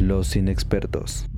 Los inexpertos.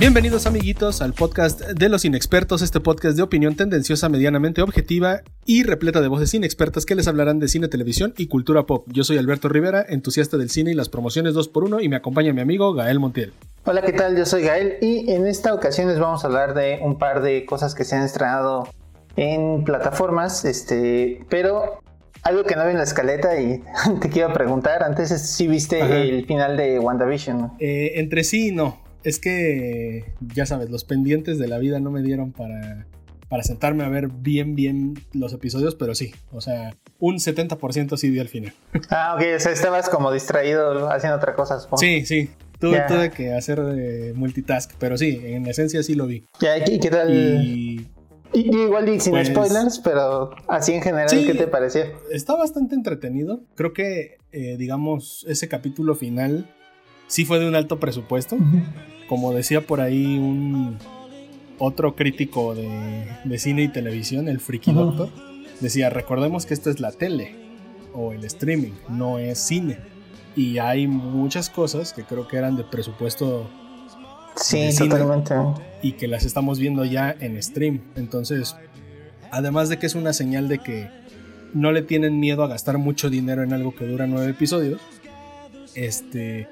Bienvenidos amiguitos al podcast de los inexpertos, este podcast de opinión tendenciosa, medianamente objetiva y repleta de voces inexpertas que les hablarán de cine, televisión y cultura pop. Yo soy Alberto Rivera, entusiasta del cine y las promociones 2x1 y me acompaña mi amigo Gael Montiel. Hola, ¿qué tal? Yo soy Gael y en esta ocasión les vamos a hablar de un par de cosas que se han estrenado en plataformas, este, pero algo que no vi en la escaleta y te quiero preguntar, antes si viste el final de WandaVision. Eh, entre sí y no es que, ya sabes, los pendientes de la vida no me dieron para, para sentarme a ver bien, bien los episodios, pero sí, o sea, un 70% sí vi al final. Ah, ok, o sea, estabas como distraído haciendo otra cosa, Sí, sí, tuve, tuve que hacer eh, multitask, pero sí, en esencia sí lo vi. Ya, ¿y qué tal? Y... igual y sin pues, spoilers, pero así en general, ¿qué te pareció? Está bastante entretenido. Creo que, eh, digamos, ese capítulo final sí fue de un alto presupuesto. Como decía por ahí un otro crítico de, cine y televisión, el Freaky Doctor, decía, recordemos que esto es la tele o el streaming, no es cine. Y hay muchas cosas que creo que eran de presupuesto Sí, totalmente. Y que las estamos viendo ya en stream. Entonces, además de que es una señal de que no le tienen miedo a gastar mucho dinero en algo que dura nueve episodios, este,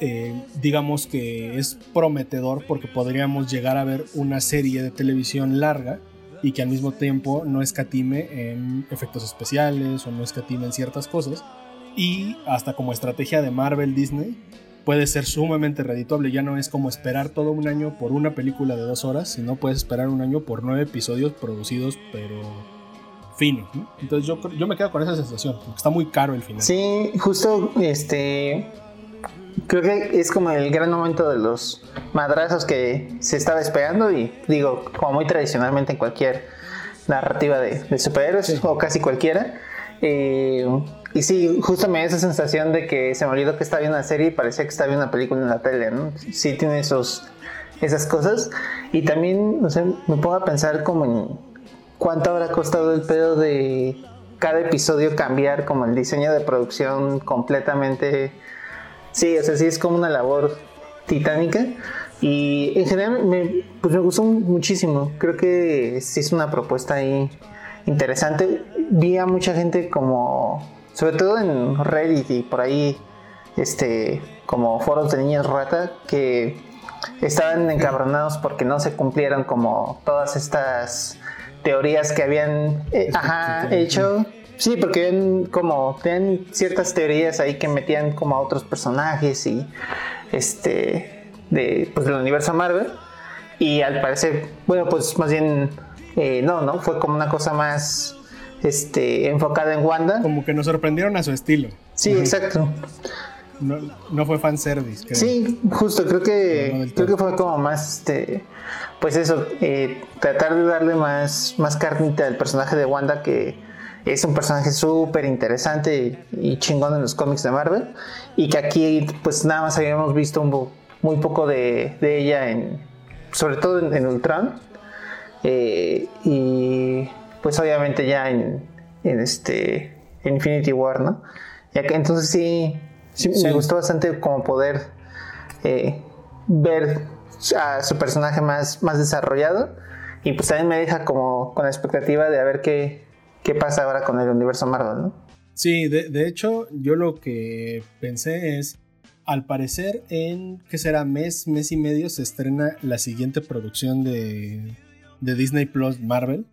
eh, digamos que es prometedor porque podríamos llegar a ver una serie de televisión larga y que al mismo tiempo no escatime en efectos especiales o no escatime en ciertas cosas. Y hasta como estrategia de Marvel Disney puede ser sumamente redituable. Ya no es como esperar todo un año por una película de dos horas, sino puedes esperar un año por nueve episodios producidos, pero finos. Entonces yo, yo me quedo con esa sensación, porque está muy caro el final. Sí, justo este creo que es como el gran momento de los madrazos que se estaba esperando y digo, como muy tradicionalmente en cualquier narrativa de, superhéroes o casi cualquiera. Eh, y sí, justo me da esa sensación de que se me olvidó que estaba viendo una serie y parecía que estaba viendo una película en la tele, ¿no? Sí tiene esos, esas cosas. Y también, no sé, me pongo a pensar como en cuánto habrá costado el pedo de cada episodio cambiar como el diseño de producción completamente Sí, o sea, sí es como una labor titánica. Y en general me, pues me gustó muchísimo. Creo que sí es una propuesta ahí interesante. Vi a mucha gente como, sobre todo en Reddit y por ahí, este, como foros de niños rata, que estaban encabronados porque no se cumplieron como todas estas teorías que habían eh, hecho Sí, porque ven como tenían ciertas teorías ahí que metían como a otros personajes y este de pues del universo Marvel. Y al parecer bueno pues más bien eh, no no fue como una cosa más este enfocada en Wanda. Como que nos sorprendieron a su estilo. Sí exacto. No, no fue fanservice sí justo creo que creo que fue como más este pues eso eh, tratar de darle más más carnita al personaje de Wanda que es un personaje súper interesante y chingón en los cómics de Marvel. Y que aquí, pues nada más habíamos visto un, muy poco de, ella, en, sobre todo en, Ultron. Eh, y pues obviamente ya en, este Infinity War, ¿no? Ya que entonces sí, sí, me gustó bastante como poder eh, ver a su personaje más, más desarrollado. Y pues también me deja como con la expectativa de a ver qué, qué pasa ahora con el universo Marvel, ¿no? Sí, de, hecho, yo lo que pensé es, al parecer en, ¿qué será? Mes, mes y medio se estrena la siguiente producción de, Disney Plus Marvel,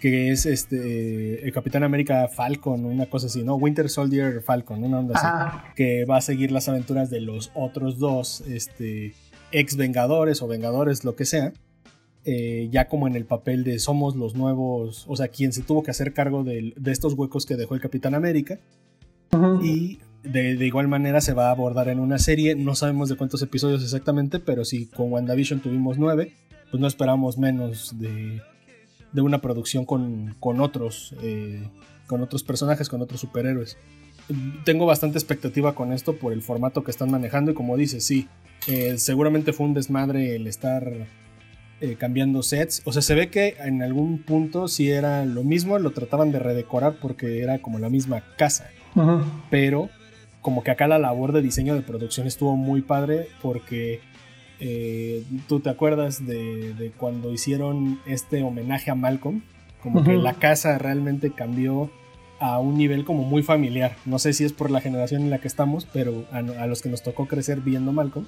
que es este el Capitán América Falcon, una cosa así, ¿no? Winter Soldier Falcon, una onda así, que va a seguir las aventuras de los otros dos, este, ex Vengadores o Vengadores, lo que sea. Eh, ya como en el papel de somos los nuevos, o sea, quien se tuvo que hacer cargo de, estos huecos que dejó el Capitán América. Y de, igual manera se va a abordar en una serie, no sabemos de cuántos episodios exactamente, pero si con WandaVision tuvimos nueve, pues no esperamos menos de, una producción con, otros, eh, con otros personajes, con otros superhéroes. tengo bastante expectativa con esto por el formato que están manejando y como dices, sí, eh, seguramente fue un desmadre el estar eh, cambiando sets. O sea, se ve que en algún punto sí era lo mismo, lo trataban de redecorar porque era como la misma casa. Pero como que acá la labor de diseño de producción estuvo muy padre porque eh, tú te acuerdas de, cuando hicieron este homenaje a Malcolm, como que la casa realmente cambió a un nivel como muy familiar. No sé si es por la generación en la que estamos, pero a, a los que nos tocó crecer viendo Malcolm,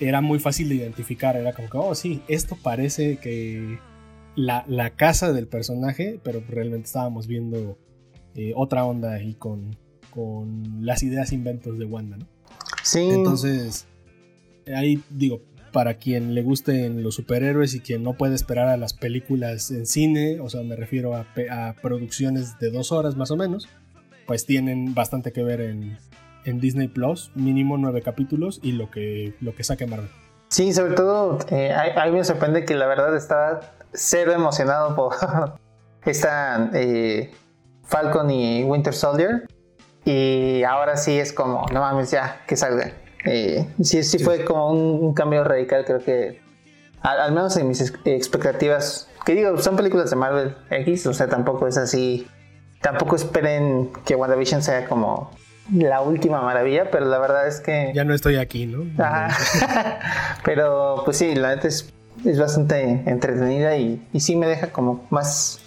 era muy fácil de identificar. Era como que, oh, sí, esto parece que la, casa del personaje, pero realmente estábamos viendo eh, otra onda ahí con, con las ideas inventos de Wanda, ¿no? Sí. Entonces, ahí digo, para quien le gusten los superhéroes y quien no puede esperar a las películas en cine, o sea, me refiero a, a producciones de dos horas más o menos, pues tienen bastante que ver en, en Disney Plus, mínimo nueve capítulos y lo que, lo que saque Marvel. Sí, sobre todo, eh, a, mí me sorprende que la verdad estaba cero emocionado por esta eh, Falcon y Winter Soldier. Y ahora sí es como, no mames, ya, que salga. Eh, sí, sí, fue como un, cambio radical, creo que, al, menos en mis expectativas, que digo, son películas de Marvel X, o sea, tampoco es así. Tampoco esperen que WandaVision sea como la última maravilla, pero la verdad es que... Ya no estoy aquí, ¿no? pero pues sí, la neta es, bastante entretenida y, y, sí me deja como más...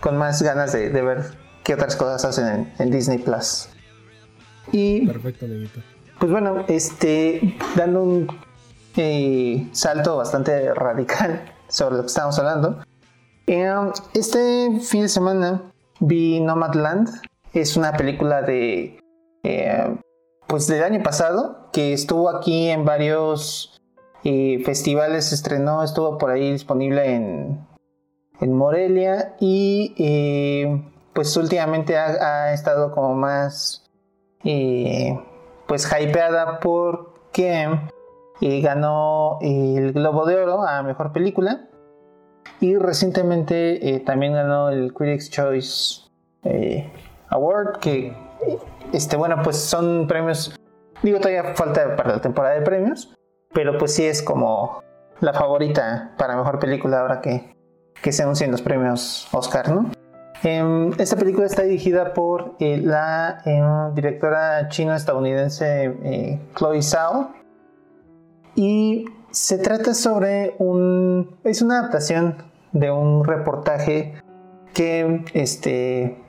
con más ganas de, ver qué otras cosas hacen en, Disney Plus. Y... Perfecto, amiguito. Pues bueno, este, dando un eh, salto bastante radical sobre lo que estamos hablando. Eh, este fin de semana vi Nomadland. Es una película de eh, pues del año pasado, que estuvo aquí en varios eh, festivales, estrenó, estuvo por ahí disponible en, en Morelia y eh, pues últimamente ha, estado como más pues hypeada porque ganó el Globo de Oro a Mejor Película y recientemente también ganó el Critics Choice Award que este, bueno, pues son premios. Digo, todavía falta para la temporada de premios. Pero pues sí es como la favorita para mejor película ahora que, que se anuncian los premios Oscar, ¿no? Em, esta película está dirigida por eh, la em, directora chino-estadounidense eh, Chloe Zhao. Y se trata sobre un. Es una adaptación de un reportaje que este,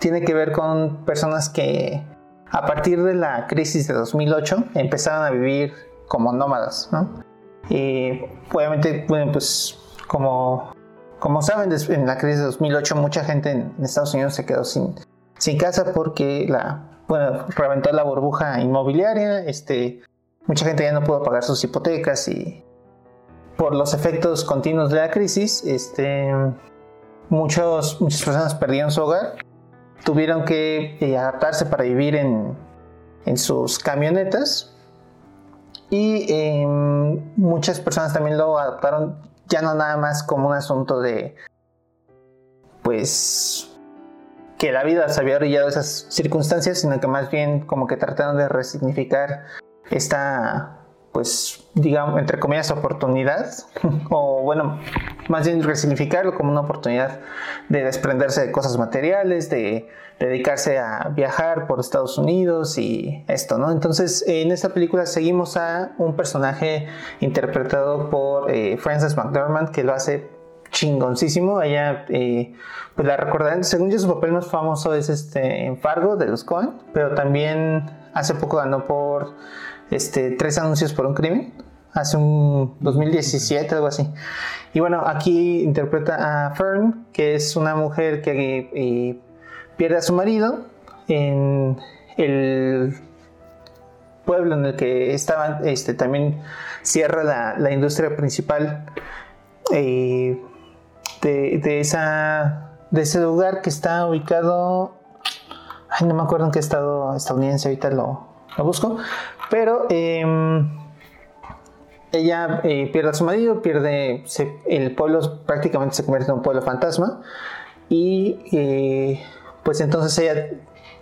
tiene que ver con personas que a partir de la crisis de 2008 empezaron a vivir como nómadas, ¿no? Y obviamente, bueno, pues como, como saben, en la crisis de 2008 mucha gente en, Estados Unidos se quedó sin, sin casa porque la, bueno, reventó la burbuja inmobiliaria, este, mucha gente ya no pudo pagar sus hipotecas y por los efectos continuos de la crisis, este, muchos, muchas personas perdieron su hogar tuvieron que eh, adaptarse para vivir en, sus camionetas. Y em, muchas personas también lo adaptaron ya no nada más como un asunto de pues que la vida se había orillado esas circunstancias, sino que más bien como que trataron de resignificar esta pues, digamos, entre comillas, oportunidad, o bueno, más bien resignificarlo como una oportunidad de desprenderse de cosas materiales, de dedicarse a viajar por Estados Unidos y esto, ¿no? Entonces, en esta película seguimos a un personaje interpretado por eh, Frances McDormand, que lo hace chingoncísimo. Ella, eh, pues la recordarán, según yo, su papel más famoso es este en Fargo de los Cohen, pero también hace poco ganó por este, tres anuncios por un crimen, hace un 2017, algo así. Y bueno, aquí interpreta a Fern, que es una mujer que eh, pierde a su marido en el pueblo en el que estaban, este, también cierra la, industria principal eh, de ese lugar que está ubicado, ay, no me acuerdo en qué estado estadounidense, ahorita lo, lo busco, pero em, ella eh, pierde a su marido, pierde. el pueblo prácticamente se convierte en un pueblo fantasma. Y eh, pues entonces ella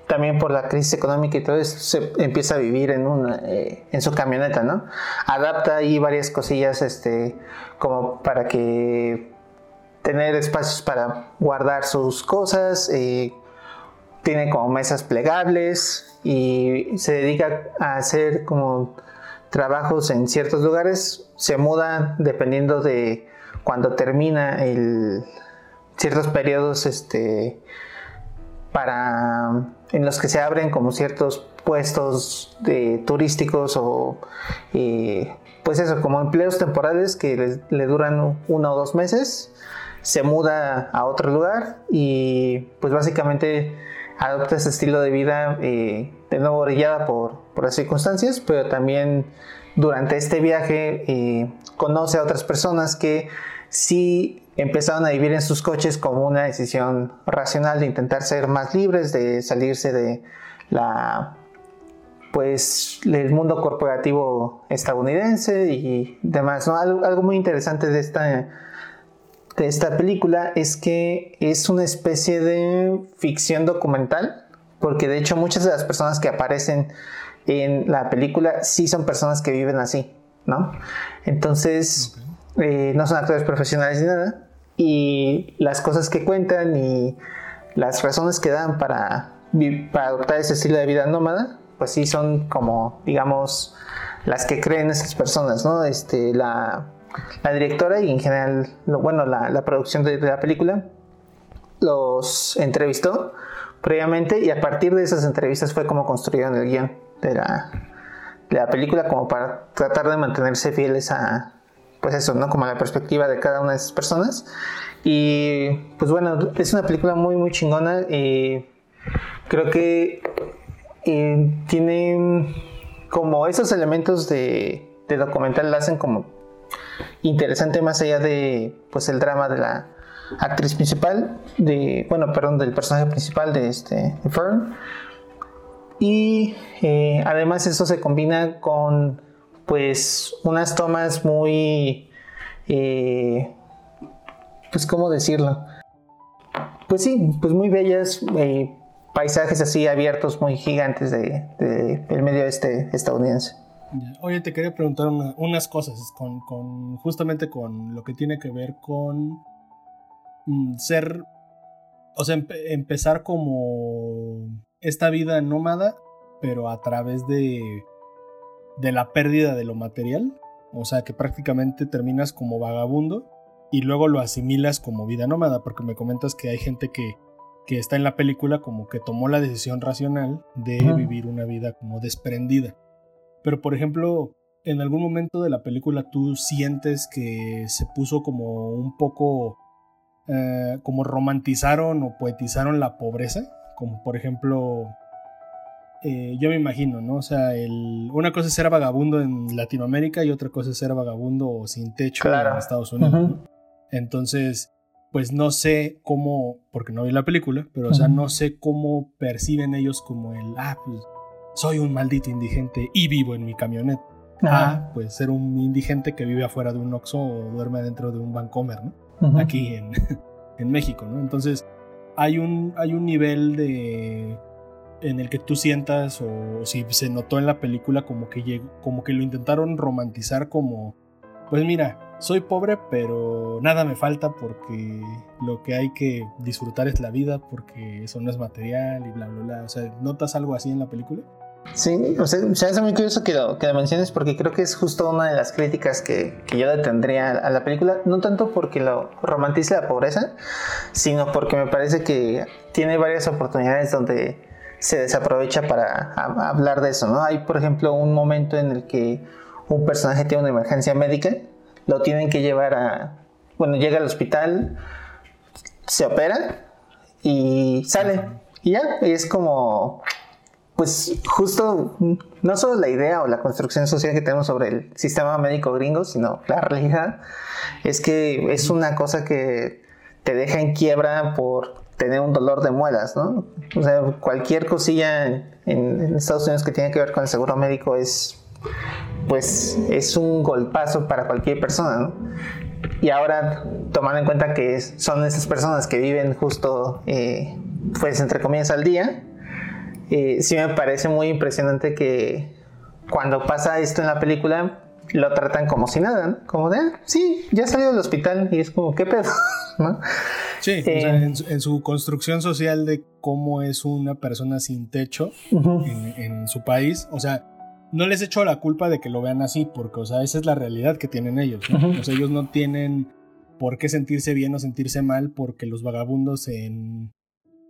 también por la crisis económica y todo eso, se empieza a vivir en, una, eh, en su camioneta, ¿no? Adapta ahí varias cosillas, este, como para que tener espacios para guardar sus cosas, eh, tiene como mesas plegables y se dedica a hacer como trabajos en ciertos lugares, se muda dependiendo de cuando termina el ciertos periodos este para en los que se abren como ciertos puestos turísticos o eh, pues eso como empleos temporales que le, duran uno o dos meses. Se muda a otro lugar y pues básicamente adopta ese estilo de vida eh, de nuevo orillada por, por, las circunstancias pero también durante este viaje eh, conoce a otras personas que sí empezaron a vivir en sus coches como una decisión racional de intentar ser más libres, de salirse de la pues el mundo corporativo estadounidense y demás. Algo, muy interesante de esta, de esta película es que es una especie de ficción documental, porque de hecho muchas de las personas que aparecen en la película sí son personas que viven así, ¿no? Entonces, eh, no son actores profesionales ni nada, y las cosas que cuentan y las razones que dan para, para adoptar ese estilo de vida nómada, pues sí son como, digamos, las que creen esas personas, ¿no? Este, la, la directora y en general, bueno, la, la producción de, la película los entrevistó previamente y a partir de esas entrevistas fue como construyeron el guion de la, de la película como para tratar de mantenerse fieles a, pues eso, ¿no? Como la perspectiva de cada una de esas personas. Y pues bueno, es una película muy, muy chingona. Y creo que tiene como esos elementos de, de documental la hacen como interesante más allá de pues el drama de la actriz principal de bueno perdón del personaje principal de este Fern y eh, además eso se combina con pues unas tomas muy, eh, pues cómo decirlo, pues sí, pues muy bellas, eh, paisajes así abiertos muy gigantes de, el medio este estadounidense. Oye, te quería preguntar unas cosas con, con, justamente con lo que tiene que ver con mm, ser, o sea, empezar como esta vida nómada, pero a través de de la pérdida de lo material, o sea que prácticamente terminas como vagabundo y luego lo asimilas como vida nómada, porque me comentas que hay gente que, que está en la película como que tomó la decisión racional de vivir una vida como desprendida. Pero por ejemplo, en algún momento de la película tú sientes que se puso como un poco eh, como romantizaron o poetizaron la pobreza, como por ejemplo eh, yo me imagino, ¿no? O sea, el, una cosa es ser vagabundo en Latinoamérica y otra cosa es ser vagabundo o sin techo en Estados Unidos. Entonces, pues no sé cómo, porque no vi la película, pero o sea, no sé cómo perciben ellos como el, ah, pues soy un maldito indigente y vivo en mi camioneta. Ah, pues ser un indigente que vive afuera de un Oxxo o duerme dentro de un Vancomer, ¿no? Aquí en, en México, ¿no? Entonces, hay un, hay un nivel de en el que tú sientas o si se notó en la película como que como que lo intentaron romantizar como pues mira, soy pobre pero nada me falta porque lo que hay que disfrutar es la vida porque eso no es material y bla bla bla, o sea, ¿notas algo así en la película? Sí, o sea, se hace muy curioso que lo, que lo menciones porque creo que es justo una de las críticas que, que yo le tendría a la película, no tanto porque lo romantice la pobreza, sino porque me parece que tiene varias oportunidades donde se desaprovecha para hablar de eso, ¿no? Hay, por ejemplo, un momento en el que un personaje tiene una emergencia médica, lo tienen que llevar a, bueno, llega al hospital, se opera y sale. Y ya, es como, pues justo, no solo la idea o la construcción social que tenemos sobre el sistema médico gringo, sino la realidad, es que es una cosa que te deja en quiebra por tener un dolor de muelas, ¿no? O sea, cualquier cosilla en, Estados Unidos que tiene que ver con el seguro médico es, pues, es un golpazo para cualquier persona, ¿no? Y ahora, tomando en cuenta que son esas personas que viven justo, eh, pues, entre comillas, al día, eh, sí me parece muy impresionante que cuando pasa esto en la película lo tratan como si nada, ¿no? Como de, ah, sí, ya salió del hospital y es como, ¿qué pedo? ¿No? Sí, eh, en, su, construcción social de cómo es una persona sin techo en, su país, o sea, no les echo la culpa de que lo vean así, porque, o sea, esa es la realidad que tienen ellos, ¿no? O sea, ellos no tienen por qué sentirse bien o sentirse mal porque los vagabundos en,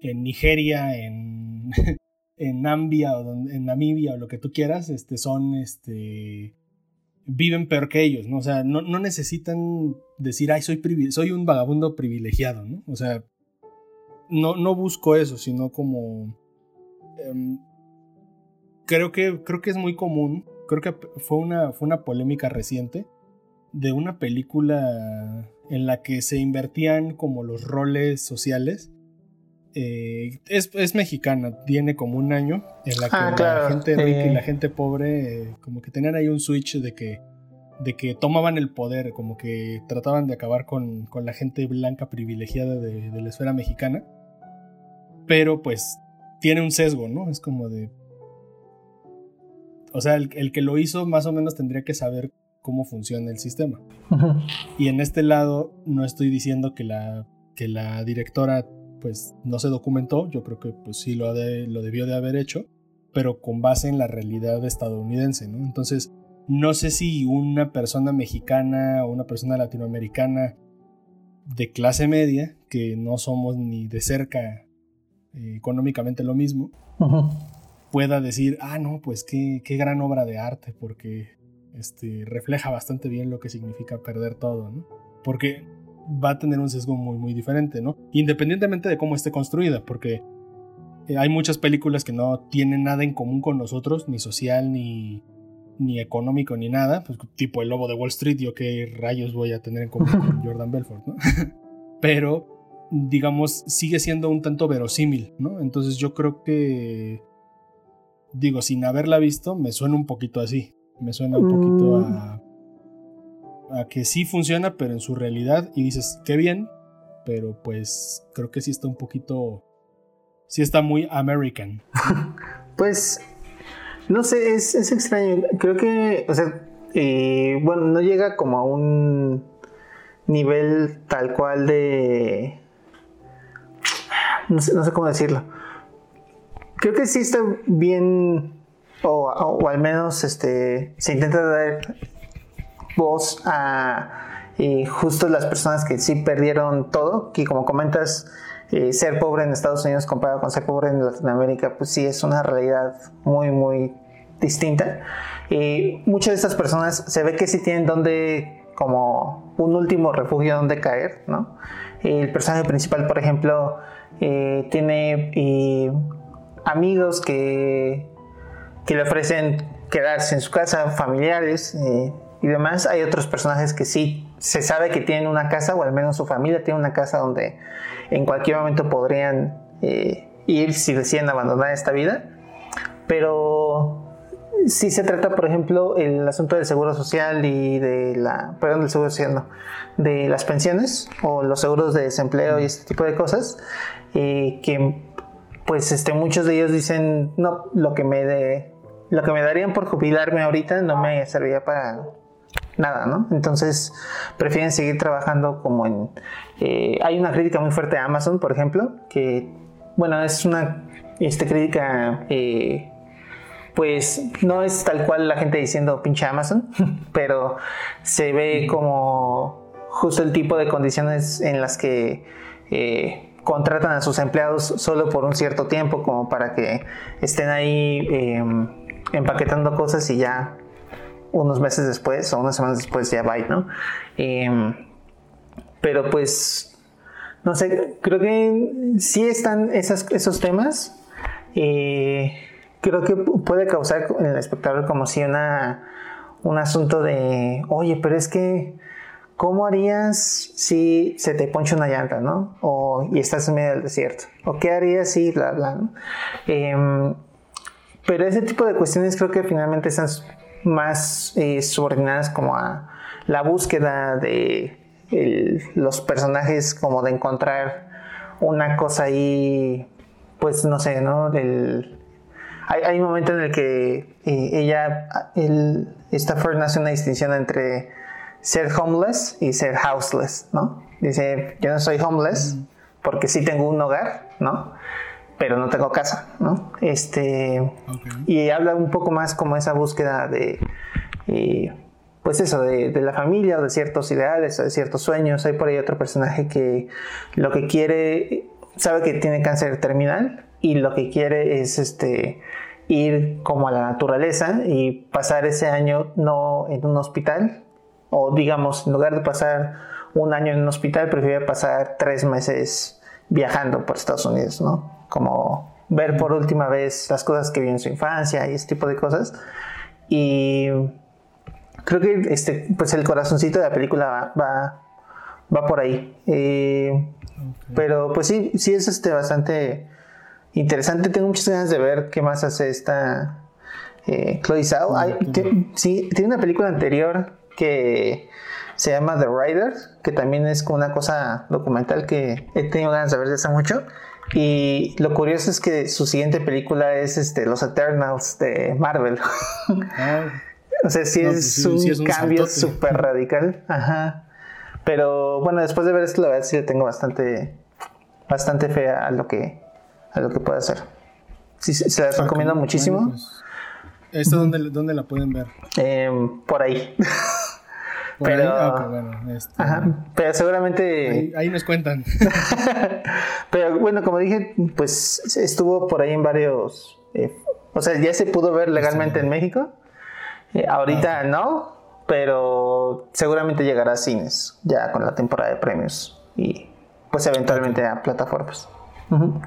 en Nigeria, en, en Nambia o en Namibia o lo que tú quieras, este, son, este, viven peor que ellos, ¿no? O sea, no, necesitan decir, ay, soy, soy un vagabundo privilegiado, ¿no? O sea, no, no busco eso, sino como... Em, creo, que, creo que es muy común, creo que fue una, fue una polémica reciente de una película en la que se invertían como los roles sociales. Eh, es, mexicana, tiene como un año en la que ah, la gente rica y la gente pobre eh, como que tenían ahí un switch de que, de que tomaban el poder, como que trataban de acabar con, con la gente blanca privilegiada de, la esfera mexicana. Pero pues tiene un sesgo, ¿no? Es como de... O sea, el, el que lo hizo más o menos tendría que saber cómo funciona el sistema. Y en este lado no estoy diciendo que la, que la directora pues no se documentó, yo creo que pues sí lo, lo debió de haber hecho, pero con base en la realidad estadounidense, ¿no? Entonces, no sé si una persona mexicana o una persona latinoamericana de clase media, que no somos ni de cerca eh, económicamente lo mismo, pueda decir, ah, no, pues qué, qué gran obra de arte, porque este, refleja bastante bien lo que significa perder todo, ¿no? Porque va a tener un sesgo muy, muy diferente, ¿no? Independientemente de cómo esté construida, porque eh, hay muchas películas que no tienen nada en común con nosotros, ni social, ni, ni económico, ni nada, pues tipo El Lobo de Wall Street, yo qué rayos voy a tener en común con Jordan Belfort, ¿no? Pero, digamos, sigue siendo un tanto verosímil, ¿no? Entonces yo creo que, digo, sin haberla visto, me suena un poquito así, me suena un poquito mm. a, a que sí funciona, pero en su realidad. Y dices, qué bien, pero pues creo que sí está un poquito. Sí está muy American. pues, no sé, es, extraño. Creo que, o sea, eh, bueno, no llega como a un nivel tal cual de... No sé, no sé cómo decirlo. Creo que sí está bien o, al menos este, se intenta dar voz a justo las personas que sí perdieron todo, que como comentas, eh, ser pobre en Estados Unidos comparado con ser pobre en Latinoamérica, pues sí es una realidad muy, muy distinta. Y muchas de estas personas se ve que sí tienen donde, como un último refugio donde caer, ¿no? El personaje principal, por ejemplo, eh, tiene eh, amigos que que le ofrecen quedarse en su casa, familiares eh, y demás. Hay otros personajes que sí se sabe que tienen una casa, o al menos su familia tiene una casa donde en cualquier momento podrían eh, ir si deciden abandonar esta vida. Pero sí se trata, por ejemplo, el asunto del seguro social y de la, perdón, del seguro social, de las pensiones o los seguros de desempleo y este tipo de cosas, eh, que pues este, muchos de ellos dicen, no, lo que me de, lo que me darían por jubilarme ahorita no me serviría para nada, ¿no? Entonces prefieren seguir trabajando como en... Eh, hay una crítica muy fuerte a Amazon, por ejemplo, que, bueno, es una este, crítica, eh, pues no es tal cual la gente diciendo pinche Amazon, pero se ve como justo el tipo de condiciones en las que... Eh, contratan a sus empleados solo por un cierto tiempo como para que estén ahí em, empaquetando cosas y ya unos meses después o unas semanas después ya va, ¿no? Em, pero pues, no sé, creo que sí están esos temas. Eh, creo que puede causar en el espectador como si una, un asunto de, oye, pero es que, ¿cómo harías si se te poncha una llanta, ¿no? O, y estás en medio del desierto. ¿O qué harías si, bla, bla, ¿no? Em, pero ese tipo de cuestiones creo que finalmente están más eh, subordinadas como a la búsqueda de los personajes, como de encontrar una cosa ahí, pues no sé, ¿no? Del, hay, hay, un momento en el que eh, ella, el, Stafford hace una distinción entre ser homeless y ser houseless, ¿no? Dice, yo no soy homeless porque sí tengo un hogar, ¿no? Pero no tengo casa, ¿no? Este, Y habla un poco más como esa búsqueda de, eh, pues eso, de, de, la familia o de ciertos ideales o de ciertos sueños. Hay por ahí otro personaje que lo que quiere, sabe que tiene cáncer terminal y lo que quiere es este ir como a la naturaleza y pasar ese año no en un hospital o digamos en lugar de pasar un año en un hospital prefiere pasar tres meses viajando por Estados Unidos no como ver por última vez las cosas que vio en su infancia y ese tipo de cosas y creo que este pues el corazoncito de la película va va, por ahí eh, pero pues sí sí es este bastante interesante. Tengo muchas ganas de ver qué más hace esta eh, Chloe Zhao. sí, tiene una película anterior que se llama The Rider, que también es como una cosa documental que he tenido ganas de ver desde hace mucho. Y lo curioso es que su siguiente película es este, Los Eternals de Marvel. Ah. o sea, sí, es, un cambio súper radical. Ajá. Pero bueno, después de ver esto, la verdad sí le tengo bastante, bastante fe a lo que, a lo que puede hacer. Sí, se las recomiendo muchísimo. Pues, ¿Esta dónde, la pueden ver? Em, por ahí. pero, ah, este, pero seguramente. Ahí, nos cuentan. pero bueno, como dije, pues estuvo por ahí en varios. Eh, o sea, ya se pudo ver legalmente en México. Eh, ahorita ah. no, pero seguramente llegará a cines ya con la temporada de premios y pues eventualmente a plataformas.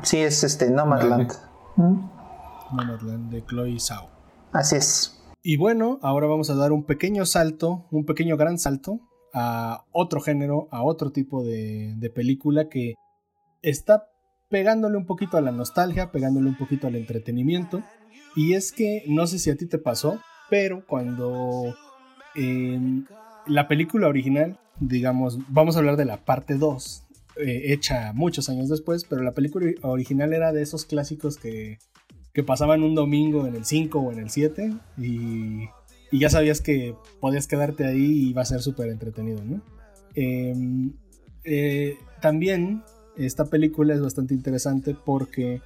Sí, es este Nomadland. Nomadland de Chloe Zhao. Así es. Y bueno, ahora vamos a dar un pequeño salto, un pequeño gran salto a otro género, a otro tipo de, de película que está pegándole un poquito a la nostalgia, pegándole un poquito al entretenimiento. Y es que no sé si a ti te pasó, pero cuando en la película original, digamos, vamos a hablar de la parte 2 eh, hecha muchos años después, pero la película original era de esos clásicos que, que pasaban un domingo en el 5 o en el 7 y, ya sabías que podías quedarte ahí y iba a ser súper entretenido, ¿no? Em, eh, también esta película es bastante interesante porque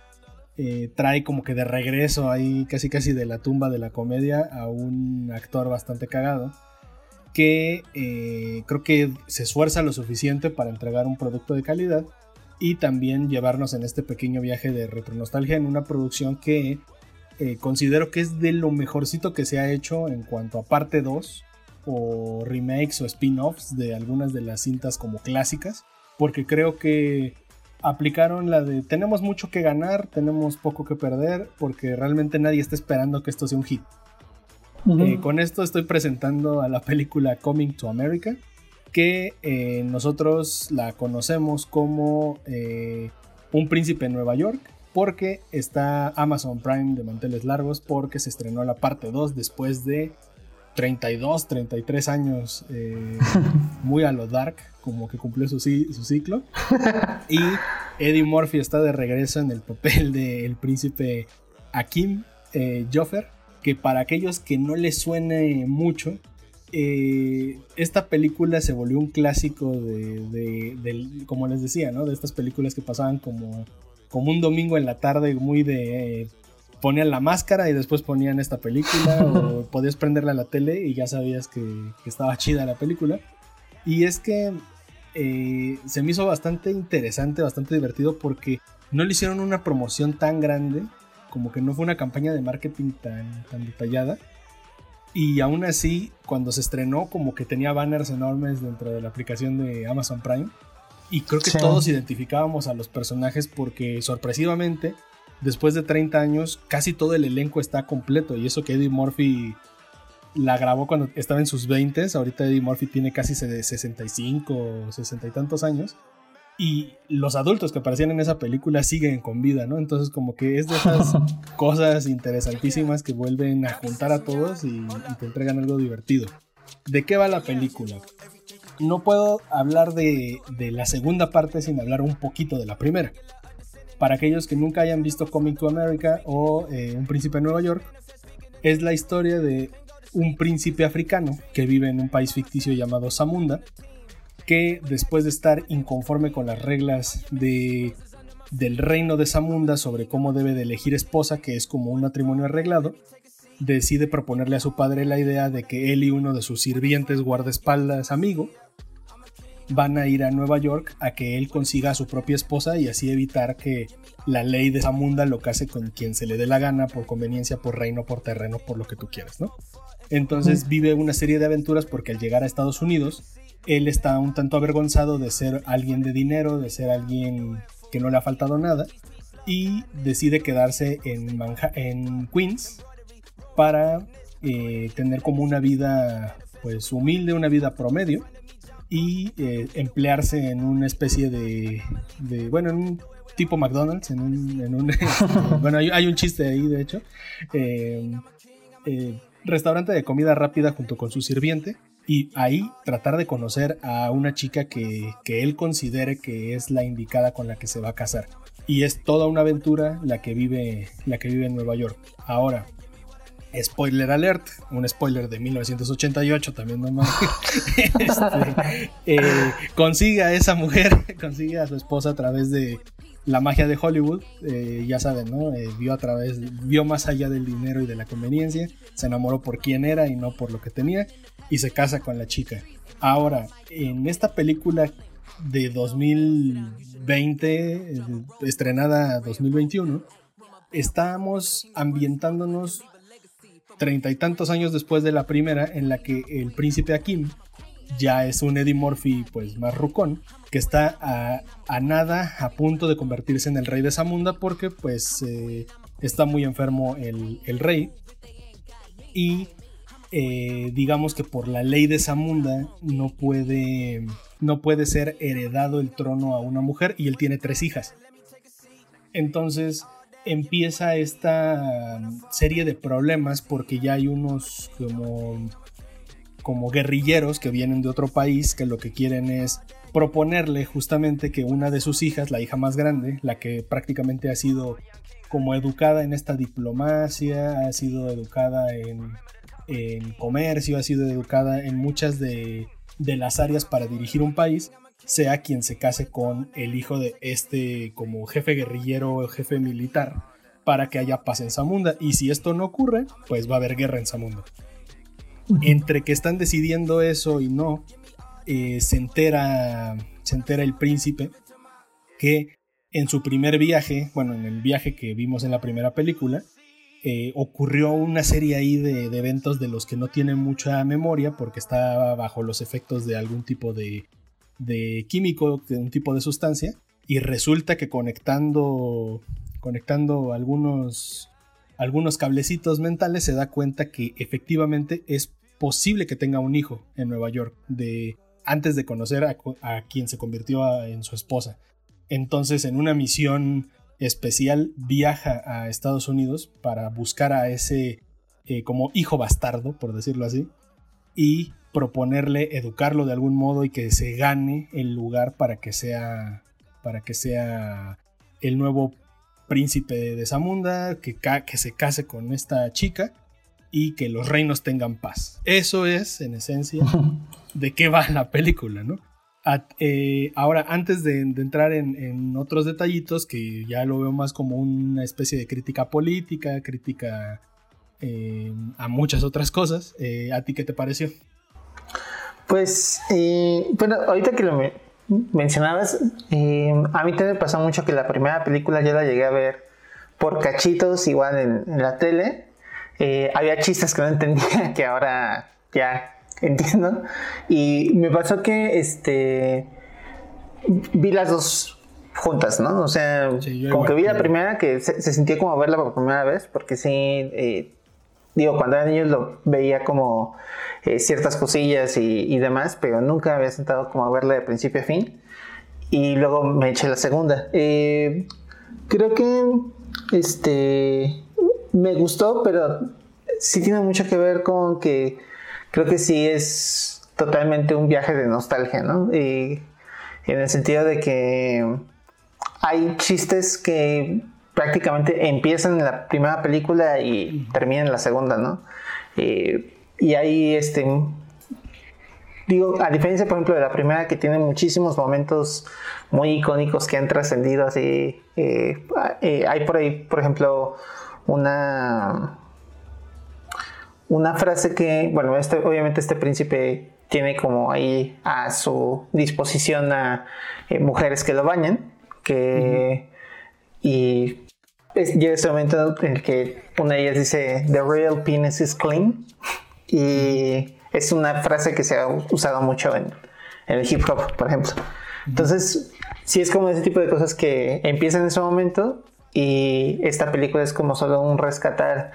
eh, trae como que de regreso ahí casi casi de la tumba de la comedia a un actor bastante cagado que eh, creo que se esfuerza lo suficiente para entregar un producto de calidad y también llevarnos en este pequeño viaje de retronostalgia en una producción que eh, considero que es de lo mejorcito que se ha hecho en cuanto a parte 2 o remakes o spin-offs de algunas de las cintas como clásicas, porque creo que aplicaron la de tenemos mucho que ganar, tenemos poco que perder, porque realmente nadie está esperando que esto sea un hit. Eh, con esto estoy presentando a la película Coming to America, que eh, nosotros la conocemos como eh, Un príncipe en Nueva York, porque está Amazon Prime de manteles largos, porque se estrenó la parte 2 después de 32, 33 años, muy a lo dark, como que cumplió su, su ciclo. Y Eddie Murphy está de regreso en el papel del príncipe Akim Joffer que para aquellos que no les suene mucho, eh, esta película se volvió un clásico de, como les decía, ¿no? De estas películas que pasaban como, como un domingo en la tarde, muy de... Eh, ponían la máscara y después ponían esta película o podías prenderla a la tele y ya sabías que, estaba chida la película. Y es que eh, se me hizo bastante interesante, bastante divertido porque no le hicieron una promoción tan grande como que no fue una campaña de marketing tan, tan detallada. Y aún así, cuando se estrenó, como que tenía banners enormes dentro de la aplicación de Amazon Prime. Y creo que todos identificábamos a los personajes porque sorpresivamente, después de 30 años, casi todo el elenco está completo. Y eso que Eddie Murphy la grabó cuando estaba en sus 20, ahorita Eddie Murphy tiene casi 65 o 60 y tantos años y los adultos que aparecían en esa película siguen con vida, ¿no? Entonces como que es de esas cosas interesantísimas que vuelven a juntar a todos y, te entregan algo divertido. ¿De qué va la película? No puedo hablar de, la segunda parte sin hablar un poquito de la primera. Para aquellos que nunca hayan visto Coming to America o eh, Un príncipe de Nueva York, es la historia de un príncipe africano que vive en un país ficticio llamado Zamunda, que después de estar inconforme con las reglas de, del reino de Zamunda sobre cómo debe de elegir esposa, que es como un matrimonio arreglado, decide proponerle a su padre la idea de que él y uno de sus sirvientes guardaespaldas amigo van a ir a Nueva York a que él consiga a su propia esposa y así evitar que la ley de Zamunda lo case con quien se le dé la gana por conveniencia, por reino, por terreno, por lo que tú quieras, ¿no? Entonces vive una serie de aventuras porque al llegar a Estados Unidos, él está un tanto avergonzado de ser alguien de dinero, de ser alguien que no le ha faltado nada, y decide quedarse en, en Queens para eh, tener como una vida pues humilde, una vida promedio, y eh, emplearse en una especie de, bueno, en un tipo McDonald's, en un, bueno, hay, un chiste ahí, de hecho, eh, restaurante de comida rápida junto con su sirviente y ahí tratar de conocer a una chica que, él considere que es la indicada con la que se va a casar. Y es toda una aventura la que vive, la que vive en Nueva York. Ahora, spoiler alert, un spoiler de 1988 también no este, eh, consigue a esa mujer, consigue a su esposa a través de la magia de Hollywood, eh, ya saben, ¿no? Eh, vio a través, vio más allá del dinero y de la conveniencia, se enamoró por quién era y no por lo que tenía, y se casa con la chica. Ahora, en esta película de 2020, eh, estrenada 2021, estamos ambientándonos treinta y tantos años después de la primera, en la que el príncipe Akim ya es un Eddie Murphy pues más rucón, que está a, nada, a punto de convertirse en el rey de Zamunda porque pues eh, está muy enfermo el, rey y eh, digamos que por la ley de Zamunda no puede, no puede ser heredado el trono a una mujer y él tiene tres hijas. Entonces empieza esta serie de problemas porque ya hay unos como como guerrilleros que vienen de otro país que lo que quieren es proponerle justamente que una de sus hijas, la hija más grande, la que prácticamente ha sido como educada en esta diplomacia, ha sido educada en, comercio, ha sido educada en muchas de, de las áreas para dirigir un país, sea quien se case con el hijo de este como jefe guerrillero o jefe militar para que haya paz en Zamunda. Y si esto no ocurre, pues va a haber guerra en Zamunda entre que están decidiendo eso y no, eh, se, entera, se entera el príncipe que en su primer viaje, bueno, en el viaje que vimos en la primera película, eh, ocurrió una serie ahí de, eventos de los que no tiene mucha memoria porque estaba bajo los efectos de algún tipo de, de químico, de un tipo de sustancia, y resulta que conectando, conectando algunos algunos cablecitos mentales se da cuenta que efectivamente es posible que tenga un hijo en Nueva York de antes de conocer a, quien se convirtió en su esposa. Entonces, en una misión especial, viaja a Estados Unidos para buscar a ese eh, como hijo bastardo, por decirlo así, y proponerle educarlo de algún modo y que se gane el lugar para que sea para que sea el nuevo príncipe de Zamunda, que, que se case con esta chica y que los reinos tengan paz. Eso es, en esencia, de qué va la película, ¿no? Eh, ahora, antes de, entrar en, otros detallitos, que ya lo veo más como una especie de crítica política, crítica eh, a muchas otras cosas, eh, ¿a ti qué te pareció? Pues, bueno, ahorita que lo mencionabas, a mí te me pasó mucho que la primera película ya la llegué a ver por cachitos, igual en, la tele. Había chistes que no entendía que ahora ya entiendo. Y me pasó que este vi las dos juntas, ¿no? O sea, como que vi la primera que se, sintió como verla por primera vez, porque sí, eh, digo, cuando era niño lo veía como eh, ciertas cosillas y, y, demás, pero nunca había sentado como a verla de principio a fin. Y luego me eché la segunda. creo que este me gustó, pero sí tiene mucho que ver con que creo que sí es totalmente un viaje de nostalgia, ¿no? Y en el sentido de que hay chistes que prácticamente empiezan en la primera película y terminan en la segunda, ¿no? Eh, y hay este digo, a diferencia, por ejemplo, de la primera que tiene muchísimos momentos muy icónicos que han trascendido así, eh, eh, hay por ahí, por ejemplo, una una frase que, bueno, este, obviamente este príncipe tiene como ahí a su disposición a eh, mujeres que lo bañan, que y llega ese momento en el que una de ellas dice the real penis is clean y es una frase que se ha usado mucho en, el hip hop, por ejemplo. Entonces, sí es como ese tipo de cosas que empiezan en ese momento y esta película es como solo un rescatar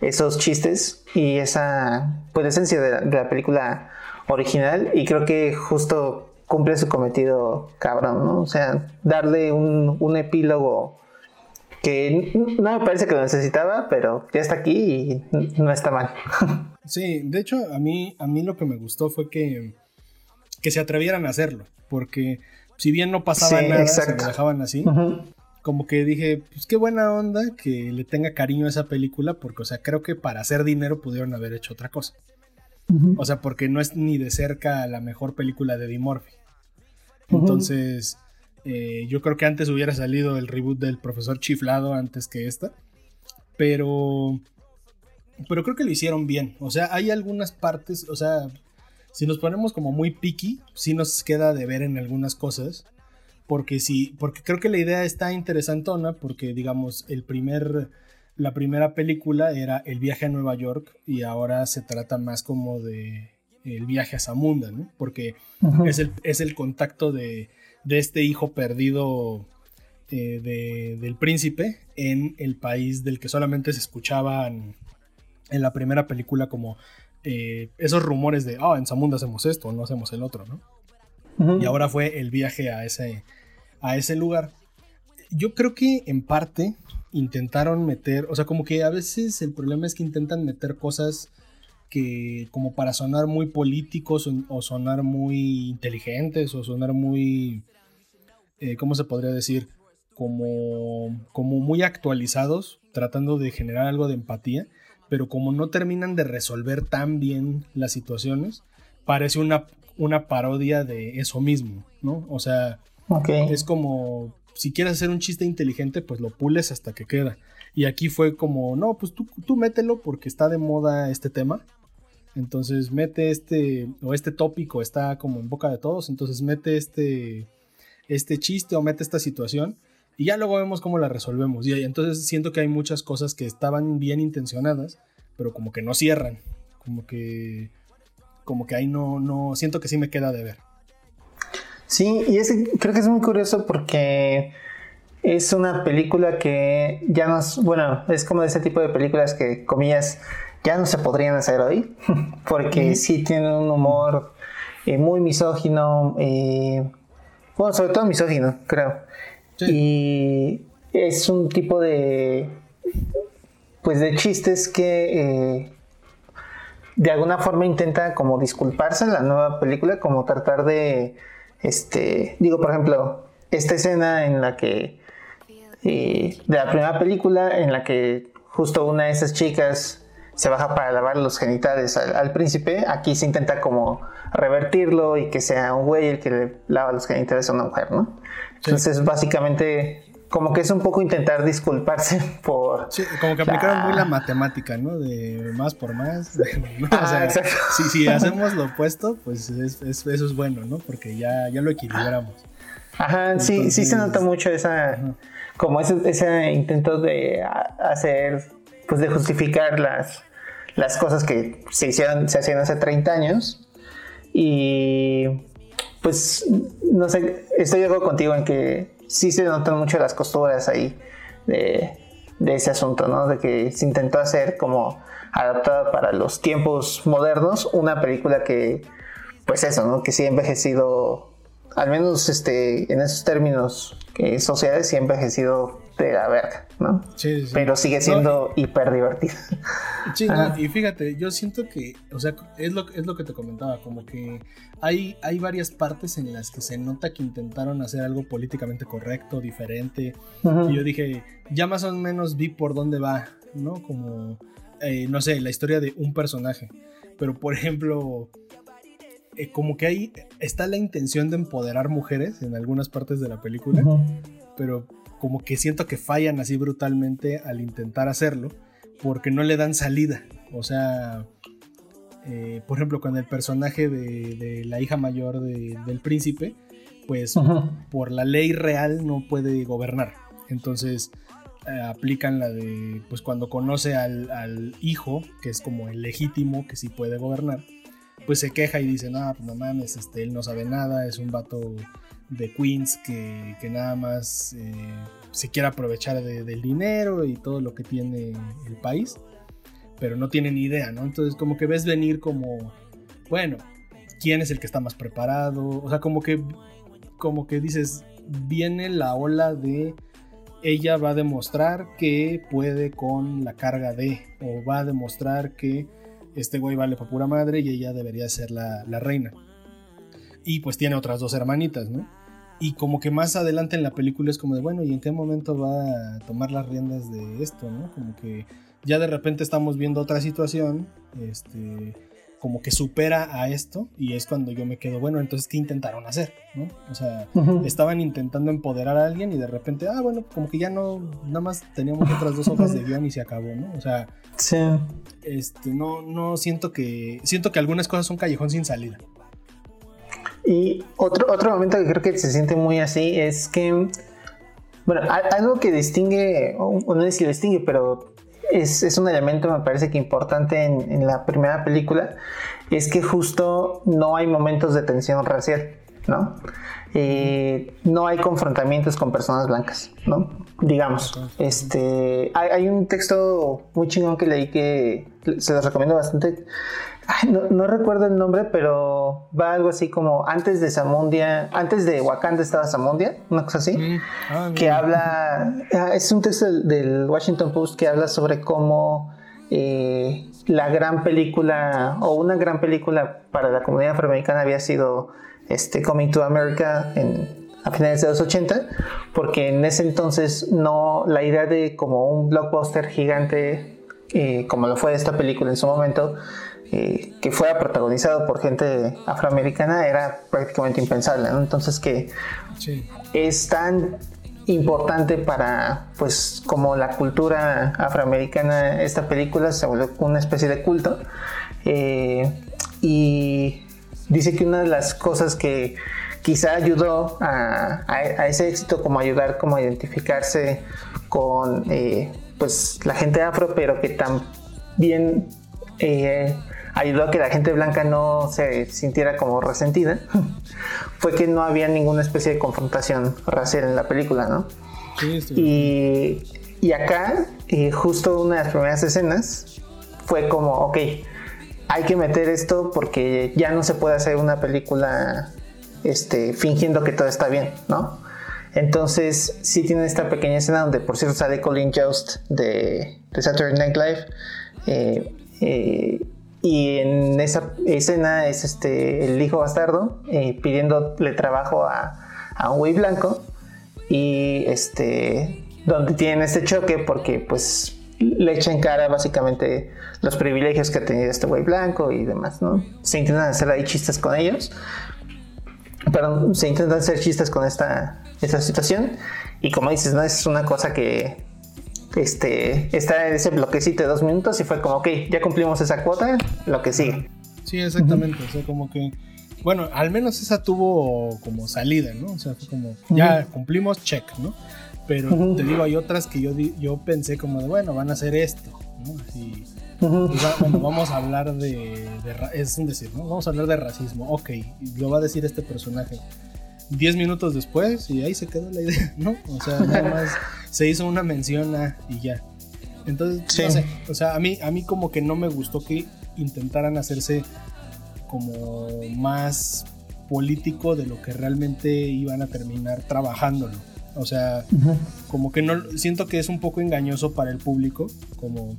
esos chistes y esa pues, esencia de la, película original y creo que justo cumple su cometido cabrón, ¿no? O sea, darle un, un epílogo que no me parece que lo necesitaba, pero ya está aquí y no está mal. Sí, de hecho, a mí, a mí lo que me gustó fue que, que se atrevieran a hacerlo, porque si bien no pasaba nada, se lo dejaban así. Como que dije, pues qué buena onda que le tenga cariño a esa película, porque, o sea, creo que para hacer dinero pudieron haber hecho otra cosa. O sea, porque no es ni de cerca la mejor película de Eddie Murphy. Entonces, eh, yo creo que antes hubiera salido el reboot del profesor chiflado antes que esta. Pero pero creo que lo hicieron bien. O sea, hay algunas partes, o sea, si nos ponemos como muy picky, sí nos queda de ver en algunas cosas. Porque sí, porque creo que la idea está interesantona, porque digamos, el primer, la primera película era el viaje a Nueva York y ahora se trata más como de el viaje a Zamunda, ¿no? Porque es, el, es el contacto de, de este hijo perdido eh, de, del príncipe en el país del que solamente se escuchaban en la primera película como eh, esos rumores de, ah, en Zamunda hacemos esto, no hacemos el otro, ¿no? Y ahora fue el viaje a ese, a ese lugar. Yo creo que en parte intentaron meter, o sea, como que a veces el problema es que intentan meter cosas que como para sonar muy políticos o, sonar muy inteligentes o sonar muy, eh, ¿cómo se podría decir? Como, como muy actualizados, tratando de generar algo de empatía pero como no terminan de resolver tan bien las situaciones, parece una, una parodia de eso mismo, ¿no? O sea, es como, si quieres hacer un chiste inteligente, pues lo pules hasta que queda. Y aquí fue como, no, pues tú, tú mételo porque está de moda este tema. Entonces mete este, o este tópico está como en boca de todos, entonces mete este, este chiste o mete esta situación y ya luego vemos cómo la resolvemos. Y entonces siento que hay muchas cosas que estaban bien intencionadas, pero como que no cierran. Como que. Como que ahí no, no. Siento que sí me queda de ver. Sí, y es, creo que es muy curioso porque es una película que ya nos. Bueno, es como de ese tipo de películas que, comillas, ya no se podrían hacer hoy. porque sí tiene un humor eh, muy misógino. Eh, bueno, sobre todo misógino, creo. Y es un tipo de pues de chistes que eh, de alguna forma intenta como disculparse en la nueva película, como tratar de este, digo por ejemplo, esta escena en la que eh, de la primera película en la que justo una de esas chicas se baja para lavar los genitales al, príncipe, aquí se intenta como revertirlo y que sea un güey el que le lava los genitales a una mujer, ¿no? Entonces, básicamente, como que es un poco intentar disculparse por. Sí, como que aplicaron muy la matemática, ¿no? De más por más. o sea, si, hacemos lo opuesto, pues eso es bueno, ¿no? Porque ya, ya lo equilibramos. Ajá, sí, sí se nota mucho esa. Como ese, ese intento de hacer. Pues de justificar las, las cosas que se hicieron, se hacían hace 30 años. Y pues no sé, estoy de acuerdo contigo en que sí se notan mucho las costuras ahí de, ese asunto, ¿no? De que se intentó hacer como adaptada para los tiempos modernos una película que, pues eso, ¿no? Que sí ha envejecido al menos este, en esos términos que sociales, sí ha envejecido de la verga, ¿no? Sí, sí. Pero sigue siendo hiper divertido. Sí, y fíjate, yo siento que, o sea, es lo, es lo que te comentaba, como que hay, hay varias partes en las que se nota que intentaron hacer algo políticamente correcto, diferente. Y yo dije, ya más o menos vi por dónde va, ¿no? Como, eh, no sé, la historia de un personaje. Pero, por ejemplo, eh, como que ahí está la intención de empoderar mujeres en algunas partes de la película, pero como que siento que fallan así brutalmente al intentar hacerlo, porque no le dan salida. O sea, eh, por ejemplo, con el personaje de, la hija mayor del príncipe, pues por la ley real no puede gobernar. Entonces eh, aplican la de, pues cuando conoce al, al, hijo, que es como el legítimo, que sí puede gobernar, pues se queja y dice, no, pues no mames, este, él no sabe nada, es un vato de Queens que, nada más eh, se quiere aprovechar del dinero y todo lo que tiene el país, pero no tiene ni idea, ¿no? Entonces como que ves venir como, bueno, ¿quién es el que está más preparado? O sea, como que, como que dices, viene la ola de ella va a demostrar que puede con la carga de, o va a demostrar que este güey vale para pura madre y ella debería ser la, reina. Y pues tiene otras dos hermanitas, ¿no? Y como que más adelante en la película es como de, bueno, ¿y en qué momento va a tomar las riendas de esto, ¿no? Como que ya de repente estamos viendo otra situación, este, como que supera a esto y es cuando yo me quedo, bueno, entonces, ¿qué intentaron hacer? ¿no? O sea, estaban intentando empoderar a alguien y de repente, ah, bueno, como que ya no, nada más teníamos otras dos hojas de guion y se acabó, ¿no? O sea, sí. este, no, no siento que, siento que algunas cosas son callejón sin salida. Y otro, otro momento que creo que se siente muy así es que, bueno, algo que distingue, o no es que distingue, pero es, un elemento, me parece que importante en, la primera película, es que justo no hay momentos de tensión racial, ¿no? Eh, no hay confrontamientos con personas blancas, ¿no? Digamos, este, hay, un texto muy chingón que leí que se los recomiendo bastante, no, recuerdo el nombre, pero va algo así como antes de Samundia, antes de Wakanda estaba Samundia, una cosa así, mm. ah, que habla, ah, es un texto del, Washington Post que habla sobre cómo eh, la gran película o una gran película para la comunidad afroamericana había sido este, Coming to America en, a finales de los 80, porque en ese entonces no, la idea de como un blockbuster gigante, eh, como lo fue esta película en su momento, eh, que fuera protagonizado por gente afroamericana era prácticamente impensable, Entonces que es tan importante para, pues, como la cultura afroamericana, esta película se volvió una especie de culto. Eh, y dice que una de las cosas que quizá ayudó a, ese éxito, como ayudar como a identificarse con eh, pues la gente afro, pero que también eh, ayudó a que la gente blanca no se sintiera como resentida, fue que no había ninguna especie de confrontación racial en la película, ¿no? y, y, acá, eh, justo una de las primeras escenas fue como, ok, hay que meter esto porque ya no se puede hacer una película este, fingiendo que todo está bien, ¿no? Entonces, sí tiene esta pequeña escena donde, por cierto, sale Colin Jost de, de Saturday Night Live. Eh, eh, y en esa escena es este el hijo bastardo eh, pidiéndole trabajo a, a, un güey blanco y este donde tienen este choque porque pues le echa en cara básicamente los privilegios que ha tenido este güey blanco y demás, ¿no? Se intentan hacer ahí chistes con ellos, perdón, se intentan hacer chistes con esta, esta situación y como dices, ¿no? Es una cosa que este, está en ese bloquecito de dos minutos y fue como, ok, ya cumplimos esa cuota, lo que sigue. Sí, exactamente, o sea, como que, bueno, al menos esa tuvo como salida, ¿no? O sea, fue como, ya cumplimos, check, ¿no? Pero te digo, hay otras que yo, yo pensé como de, bueno, van a hacer esto, ¿no? Así, bueno, vamos a hablar de, es un decir, ¿no? Vamos a hablar de racismo, ok, lo va a decir este personaje. Diez minutos después y ahí se quedó la idea, ¿no? O sea, nada más se hizo una mención a y ya. Entonces, no sé, o sea, a mí, a mí como que no me gustó que intentaran hacerse como más político de lo que realmente iban a terminar trabajándolo. O sea, como que no siento que es un poco engañoso para el público, como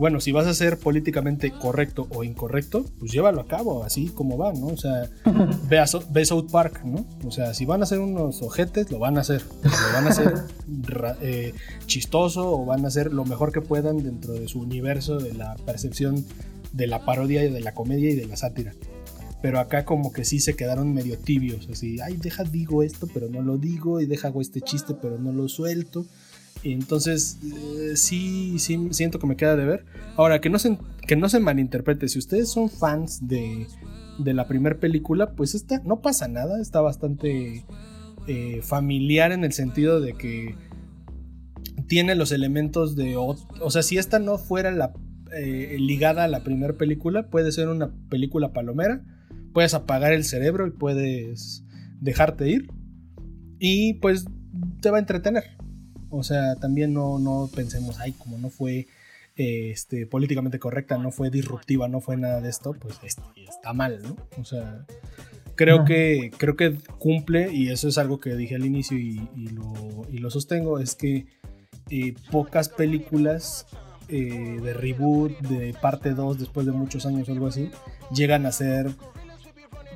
bueno, si vas a ser políticamente correcto o incorrecto, pues llévalo a cabo, así como va, ¿no? O sea, ve, South Park, ¿no? O sea, si van a ser unos ojetes, lo van a hacer. Lo van a hacer eh, chistoso o van a hacer lo mejor que puedan dentro de su universo de la percepción de la parodia y de la comedia y de la sátira. Pero acá como que sí se quedaron medio tibios, así, ay, deja digo esto, pero no lo digo, y deja hago este chiste, pero no lo suelto. Entonces, eh, sí, sí, siento que me queda de ver. Ahora, que no se, que no se malinterprete, si ustedes son fans de, de la primera película, pues esta no pasa nada, está bastante eh, familiar en el sentido de que tiene los elementos de... O sea, si esta no fuera eh, ligada a la primera película, puede ser una película palomera, puedes apagar el cerebro y puedes dejarte ir y pues te va a entretener. O sea, también no, no pensemos, ay, como no fue este, políticamente correcta, no fue disruptiva, no fue nada de esto, pues este, está mal, ¿no? O sea, creo, que, creo que cumple, y eso es algo que dije al inicio y, lo, sostengo, es que eh, pocas películas eh, de reboot, de parte 2, después de muchos años o algo así, llegan a ser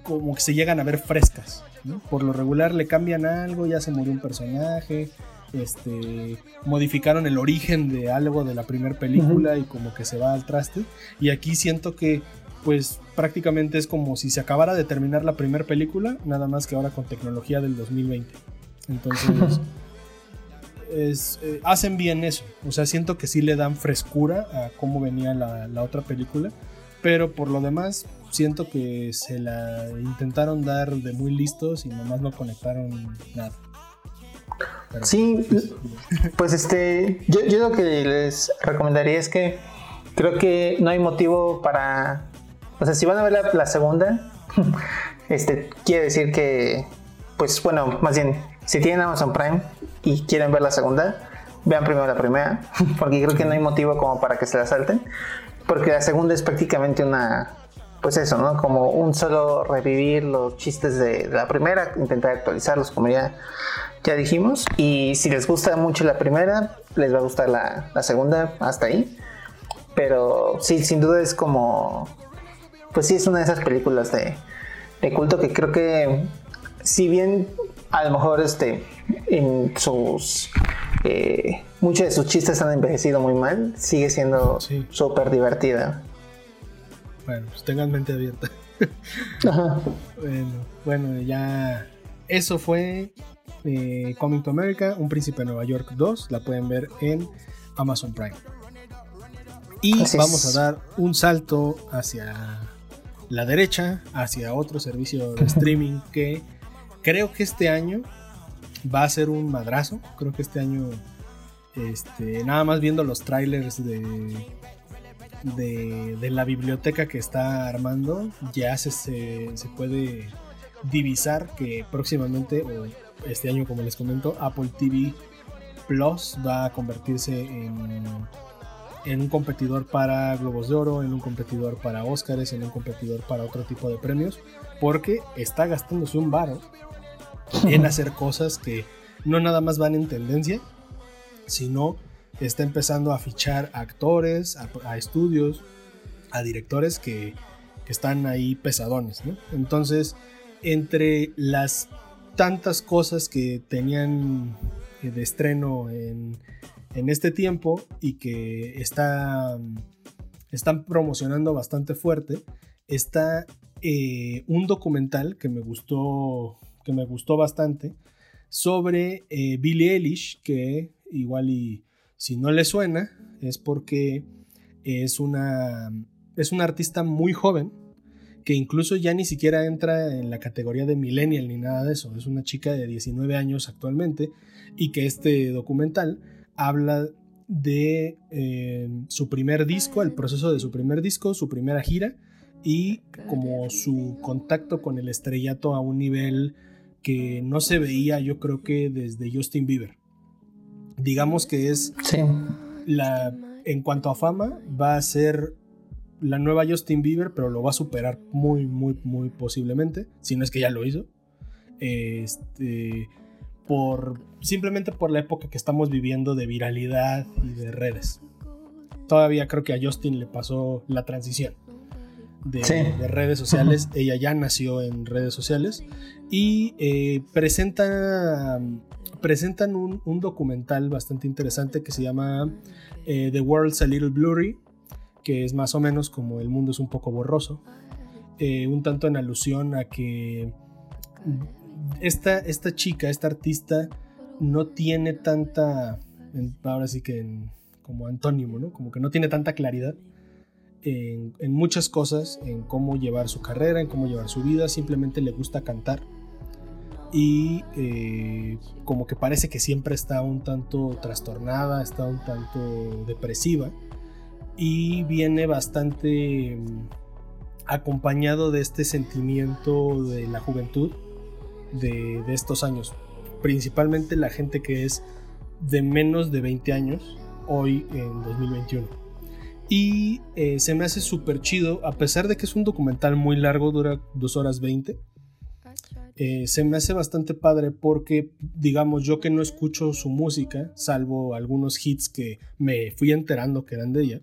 como que se llegan a ver frescas. ¿no? Por lo regular le cambian algo, ya se murió un personaje, este, modificaron el origen de algo de la primera película y como que se va al traste. Y aquí siento que pues prácticamente es como si se acabara de terminar la primera película, nada más que ahora con tecnología del 2020. Entonces, eh, hacen bien eso. O sea, siento que sí le dan frescura a cómo venía la, la otra película. Pero por lo demás, siento que se la intentaron dar de muy listos y nomás no conectaron nada sí, pues este, yo, lo que les recomendaría es que creo que no hay motivo para, o sea, si van a ver la, segunda, este, quiere decir que, pues bueno, más bien, si tienen Amazon Prime y quieren ver la segunda, vean primero la primera, porque creo que no hay motivo como para que se la salten, porque la segunda es prácticamente una, pues eso, ¿no? Como un solo revivir los chistes de la primera, intentar actualizarlos, como ya ya dijimos. Y si les gusta mucho la primera, les va a gustar la, segunda hasta ahí. Pero sí, sin duda es como. Pues sí, es una de esas películas de, culto que creo que, si bien a lo mejor este, en sus. Eh, muchos de sus chistes han envejecido muy mal, sigue siendo súper divertida. Bueno, pues tengan mente abierta. Bueno, bueno, ya. Eso fue eh, Coming to America, Un Príncipe de Nueva York 2, la pueden ver en Amazon Prime. Y vamos a dar un salto hacia la derecha, hacia otro servicio de streaming que creo que este año va a ser un madrazo. Creo que este año, este, nada más viendo los trailers de, de, la biblioteca que está armando, ya se, se, puede divisar que próximamente, este año, como les comento, Apple TV Plus va a convertirse en, en un competidor para Globos de Oro, en un competidor para Oscars, en un competidor para otro tipo de premios, porque está gastándose un varo en hacer cosas que no nada más van en tendencia, sino está empezando a fichar actores, a, estudios, a directores que, que, están ahí pesadones. Entonces, entre las tantas cosas que tenían eh, de estreno en, este tiempo y que está, están promocionando bastante fuerte, está eh, un documental que me gustó, que me gustó bastante sobre eh, Billie Eilish, que igual y si no le suena es porque es una, es una artista muy joven, que incluso ya ni siquiera entra en la categoría de millennial ni nada de eso. Es una chica de 19 años actualmente y que este documental habla de eh, su primer disco, el proceso de su primer disco, su primera gira y como su contacto con el estrellato a un nivel que no se veía yo creo que desde Justin Bieber. Digamos que es la en cuanto a fama va a ser la nueva Justin Bieber, pero lo va a superar muy, muy, muy posiblemente, si no es que ya lo hizo. Este, por, simplemente por la época que estamos viviendo de viralidad y de redes. Todavía creo que a Justin le pasó la transición de, redes sociales. Ella ya nació en redes sociales y eh, presenta, presentan un, documental bastante interesante que se llama eh, The World's a Little Blurry, que es más o menos como El mundo es un poco borroso, eh, un tanto en alusión a que esta, esta chica, esta artista, no tiene tanta, ahora sí que como antónimo, ¿no? Como que no tiene tanta claridad en, muchas cosas, en cómo llevar su carrera, en cómo llevar su vida, simplemente le gusta cantar y eh, como que parece que siempre está un tanto trastornada, está un tanto depresiva y viene bastante mm, acompañado de este sentimiento de la juventud de, estos años, principalmente la gente que es de menos de 20 años hoy en 2021. Y eh, se me hace súper chido, a pesar de que es un documental muy largo, dura 2 horas 20 eh, se me hace bastante padre porque, digamos, yo que no escucho su música, salvo algunos hits que me fui enterando que eran de ella,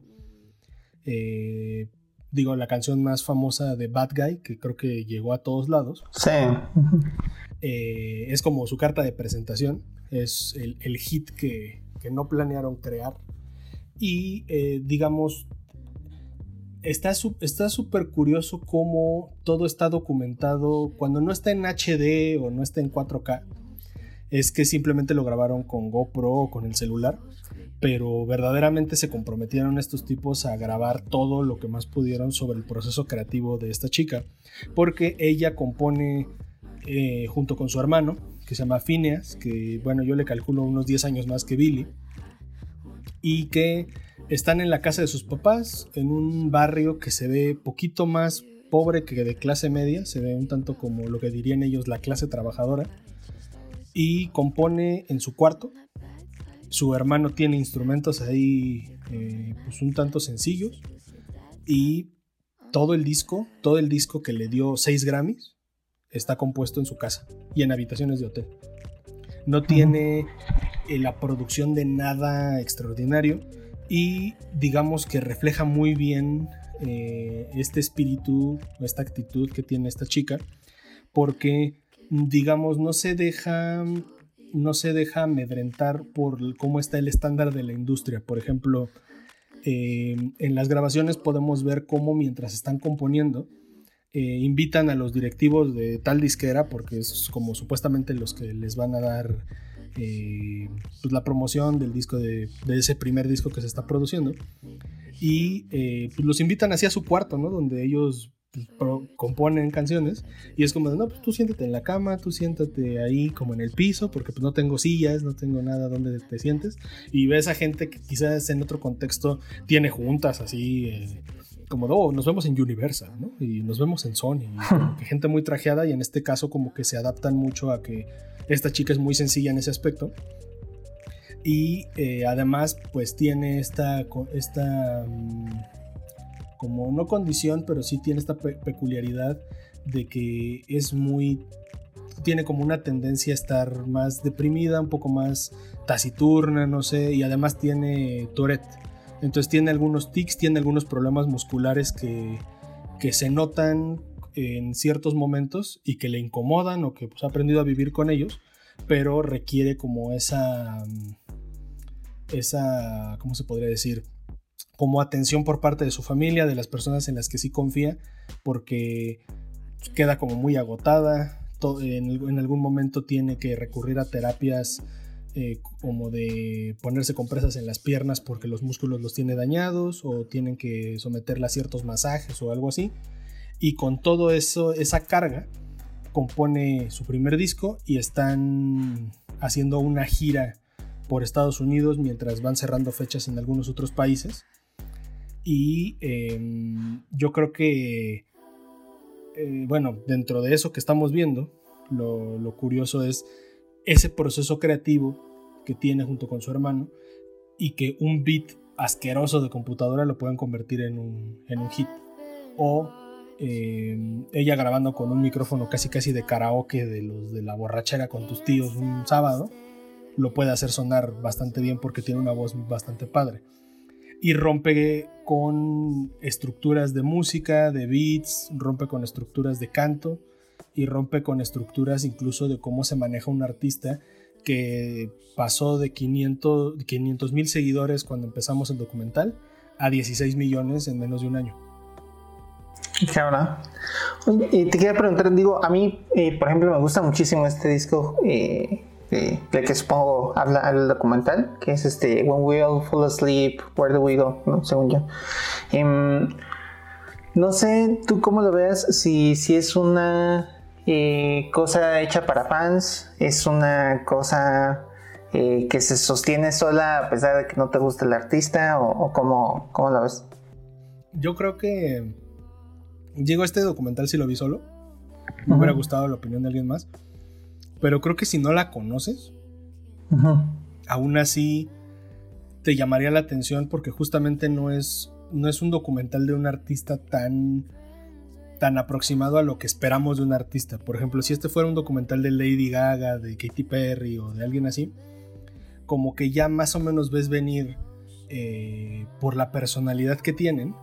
eh, digo, la canción más famosa de Bad Guy, que creo que llegó a todos lados. Sí. Eh, es como su carta de presentación, es el, hit que, que, no planearon crear. Y, digamos, está súper curioso cómo todo está documentado cuando no está en HD o no está en 4K. Es que simplemente lo grabaron con GoPro o con el celular. Pero verdaderamente se comprometieron estos tipos a grabar todo lo que más pudieron sobre el proceso creativo de esta chica. Porque ella compone eh, junto con su hermano, que se llama Phineas, que bueno, yo le calculo unos 10 años más que Billy. Y que están en la casa de sus papás, en un barrio que se ve poquito más pobre que de clase media, se ve un tanto como lo que dirían ellos la clase trabajadora, y compone en su cuarto. Su hermano tiene instrumentos ahí eh, pues un tanto sencillos y todo el disco, todo el disco que le dio 6 Grammys, está compuesto en su casa y en habitaciones de hotel. No tiene eh, la producción de nada extraordinario y digamos que refleja muy bien eh, este espíritu, esta actitud que tiene esta chica, porque digamos no se deja no se deja amedrentar por cómo está el estándar de la industria. Por ejemplo, eh, en las grabaciones podemos ver cómo mientras están componiendo, eh, invitan a los directivos de tal disquera, porque es como supuestamente los que les van a dar eh, pues la promoción del disco de, ese primer disco que se está produciendo y pues los invitan hacia su cuarto, ¿no? Donde ellos pues, componen canciones y es como de, no, pues tú siéntate en la cama, tú siéntate ahí como en el piso porque pues no tengo sillas, no tengo nada donde te sientes y ves a gente que quizás en otro contexto tiene juntas así eh, como, oh, nos vemos en Universal, ¿no? Y nos vemos en Sony, y gente muy trajeada y en este caso como que se adaptan mucho a que esta chica es muy sencilla en ese aspecto. Y eh, además, pues tiene esta, esta mm, como no condición, pero sí tiene esta peculiaridad de que es muy, tiene como una tendencia a estar más deprimida, un poco más taciturna, no sé, y además tiene Tourette. Entonces tiene algunos tics, tiene algunos problemas musculares que, que se notan en ciertos momentos y que le incomodan o que pues, ha aprendido a vivir con ellos, pero requiere como esa, esa, ¿cómo se podría decir? Como atención por parte de su familia, de las personas en las que sí confía, porque queda como muy agotada, en, algún momento tiene que recurrir a terapias eh, como de ponerse compresas en las piernas porque los músculos los tiene dañados o tienen que someterla a ciertos masajes o algo así. Y con todo eso, esa carga, compone su primer disco y están haciendo una gira por Estados Unidos mientras van cerrando fechas en algunos otros países. Y em, yo creo que, eh, bueno, dentro de eso que estamos viendo, lo, curioso es ese proceso creativo que tiene junto con su hermano y que un beat asqueroso de computadora lo pueden convertir en un, en un hit. O eh, ella grabando con un micrófono casi casi de karaoke de los de la borrachera con tus tíos un sábado, lo puede hacer sonar bastante bien porque tiene una voz bastante padre. Y rompe con estructuras de música, de beats, rompe con estructuras de canto y rompe con estructuras incluso de cómo se maneja un artista que pasó de 500 mil seguidores cuando empezamos el documental a 16 millones en menos de un año. Oye, te quería preguntar, digo, a mí, eh, por ejemplo, me gusta muchísimo este disco eh, de, que supongo habla el documental, que es este When We All Fall Asleep, Where Do We Go, ¿no? según yo. Em, no sé, tú cómo lo veas, si, si es una eh, cosa hecha para fans, es una cosa eh, que se sostiene sola a pesar de que no te gusta el artista o, cómo, cómo, la ves? Yo creo que digo este documental si lo vi solo, me hubiera gustado la opinión de alguien más, pero creo que si no la conoces, aún así te llamaría la atención porque justamente no es no es un documental de un artista tan tan aproximado a lo que esperamos de un artista. Por ejemplo, si este fuera un documental de Lady Gaga, de Katy Perry o de alguien así, como que ya más o menos ves venir eh, por la personalidad que tienen,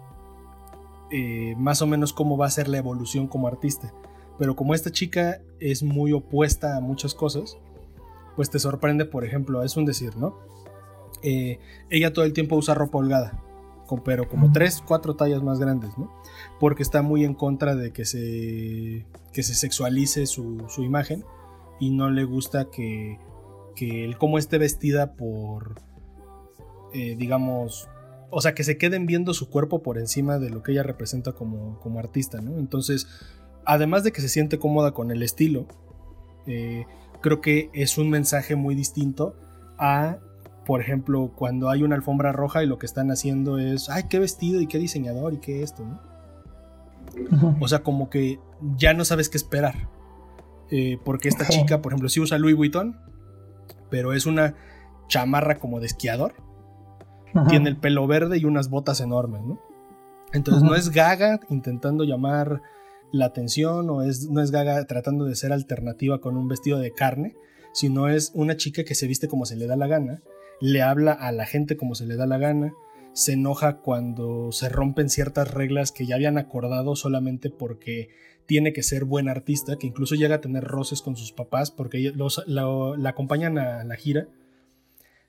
eh, más o menos cómo va a ser la evolución como artista. Pero como esta chica es muy opuesta a muchas cosas, pues te sorprende, por ejemplo, es un decir, ¿no? Eh, ella todo el tiempo usa ropa holgada pero como tres, cuatro tallas más grandes, ¿no? Porque está muy en contra de que se, que se sexualice su, imagen y no le gusta que, que el cómo esté vestida por, eh, digamos, o sea, que se queden viendo su cuerpo por encima de lo que ella representa como, como artista, ¿no? Entonces, además de que se siente cómoda con el estilo, eh, creo que es un mensaje muy distinto a por ejemplo, cuando hay una alfombra roja y lo que están haciendo es, ay, qué vestido y qué diseñador y qué esto, ¿no? O sea, como que ya no sabes qué esperar. Eh, porque esta chica, por ejemplo, sí usa Louis Vuitton, pero es una chamarra como de esquiador. Tiene el pelo verde y unas botas enormes, ¿no? Entonces no es gaga intentando llamar la atención o es, no es gaga tratando de ser alternativa con un vestido de carne, sino es una chica que se viste como se le da la gana le habla a la gente como se le da la gana, se enoja cuando se rompen ciertas reglas que ya habían acordado solamente porque tiene que ser buen artista, que incluso llega a tener roces con sus papás porque los, la, acompañan a la gira.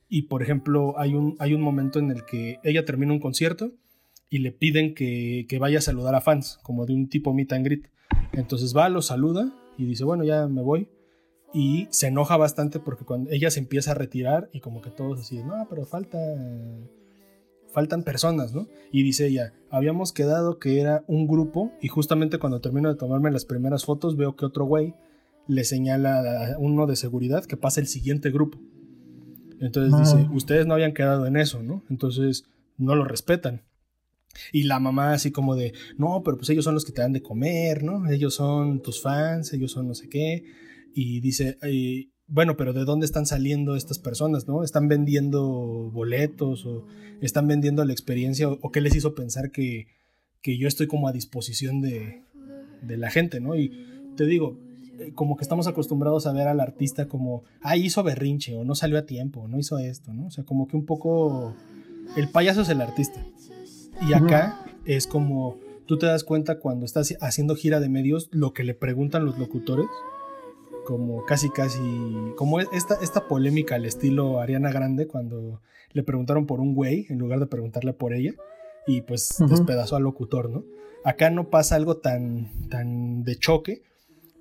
Y por ejemplo, hay un, hay un momento en el que ella termina un concierto y le piden que, que vaya a saludar a fans, como de un tipo meet and greet. Entonces va, los saluda y dice, bueno, ya me voy y se enoja bastante porque cuando ella se empieza a retirar y como que todos así, no, pero falta, faltan personas, ¿no? Y dice ella, habíamos quedado que era un grupo y justamente cuando termino de tomarme las primeras fotos veo que otro güey le señala a uno de seguridad que pasa el siguiente grupo. Entonces dice, ah. ustedes no habían quedado en eso, ¿no? Entonces no lo respetan. Y la mamá así como de, no, pero pues ellos son los que te dan de comer, ¿no? Ellos son tus fans, ellos son no sé qué y dice, bueno, pero ¿de dónde están saliendo estas personas? ¿no? ¿Están vendiendo boletos o están vendiendo la experiencia o, qué les hizo pensar que, yo estoy como a disposición de, la gente? ¿no? Y te digo, eh, como que estamos acostumbrados a ver al artista como, ah, hizo berrinche o no salió a tiempo, no hizo esto, ¿no? O sea, como que un poco el payaso es el artista. Y acá es como tú te das cuenta cuando estás haciendo gira de medios lo que le preguntan los locutores como casi casi como esta, esta polémica al estilo Ariana Grande cuando le preguntaron por un güey en lugar de preguntarle por ella y pues despedazó al locutor, ¿no? Acá no pasa algo tan, tan de choque,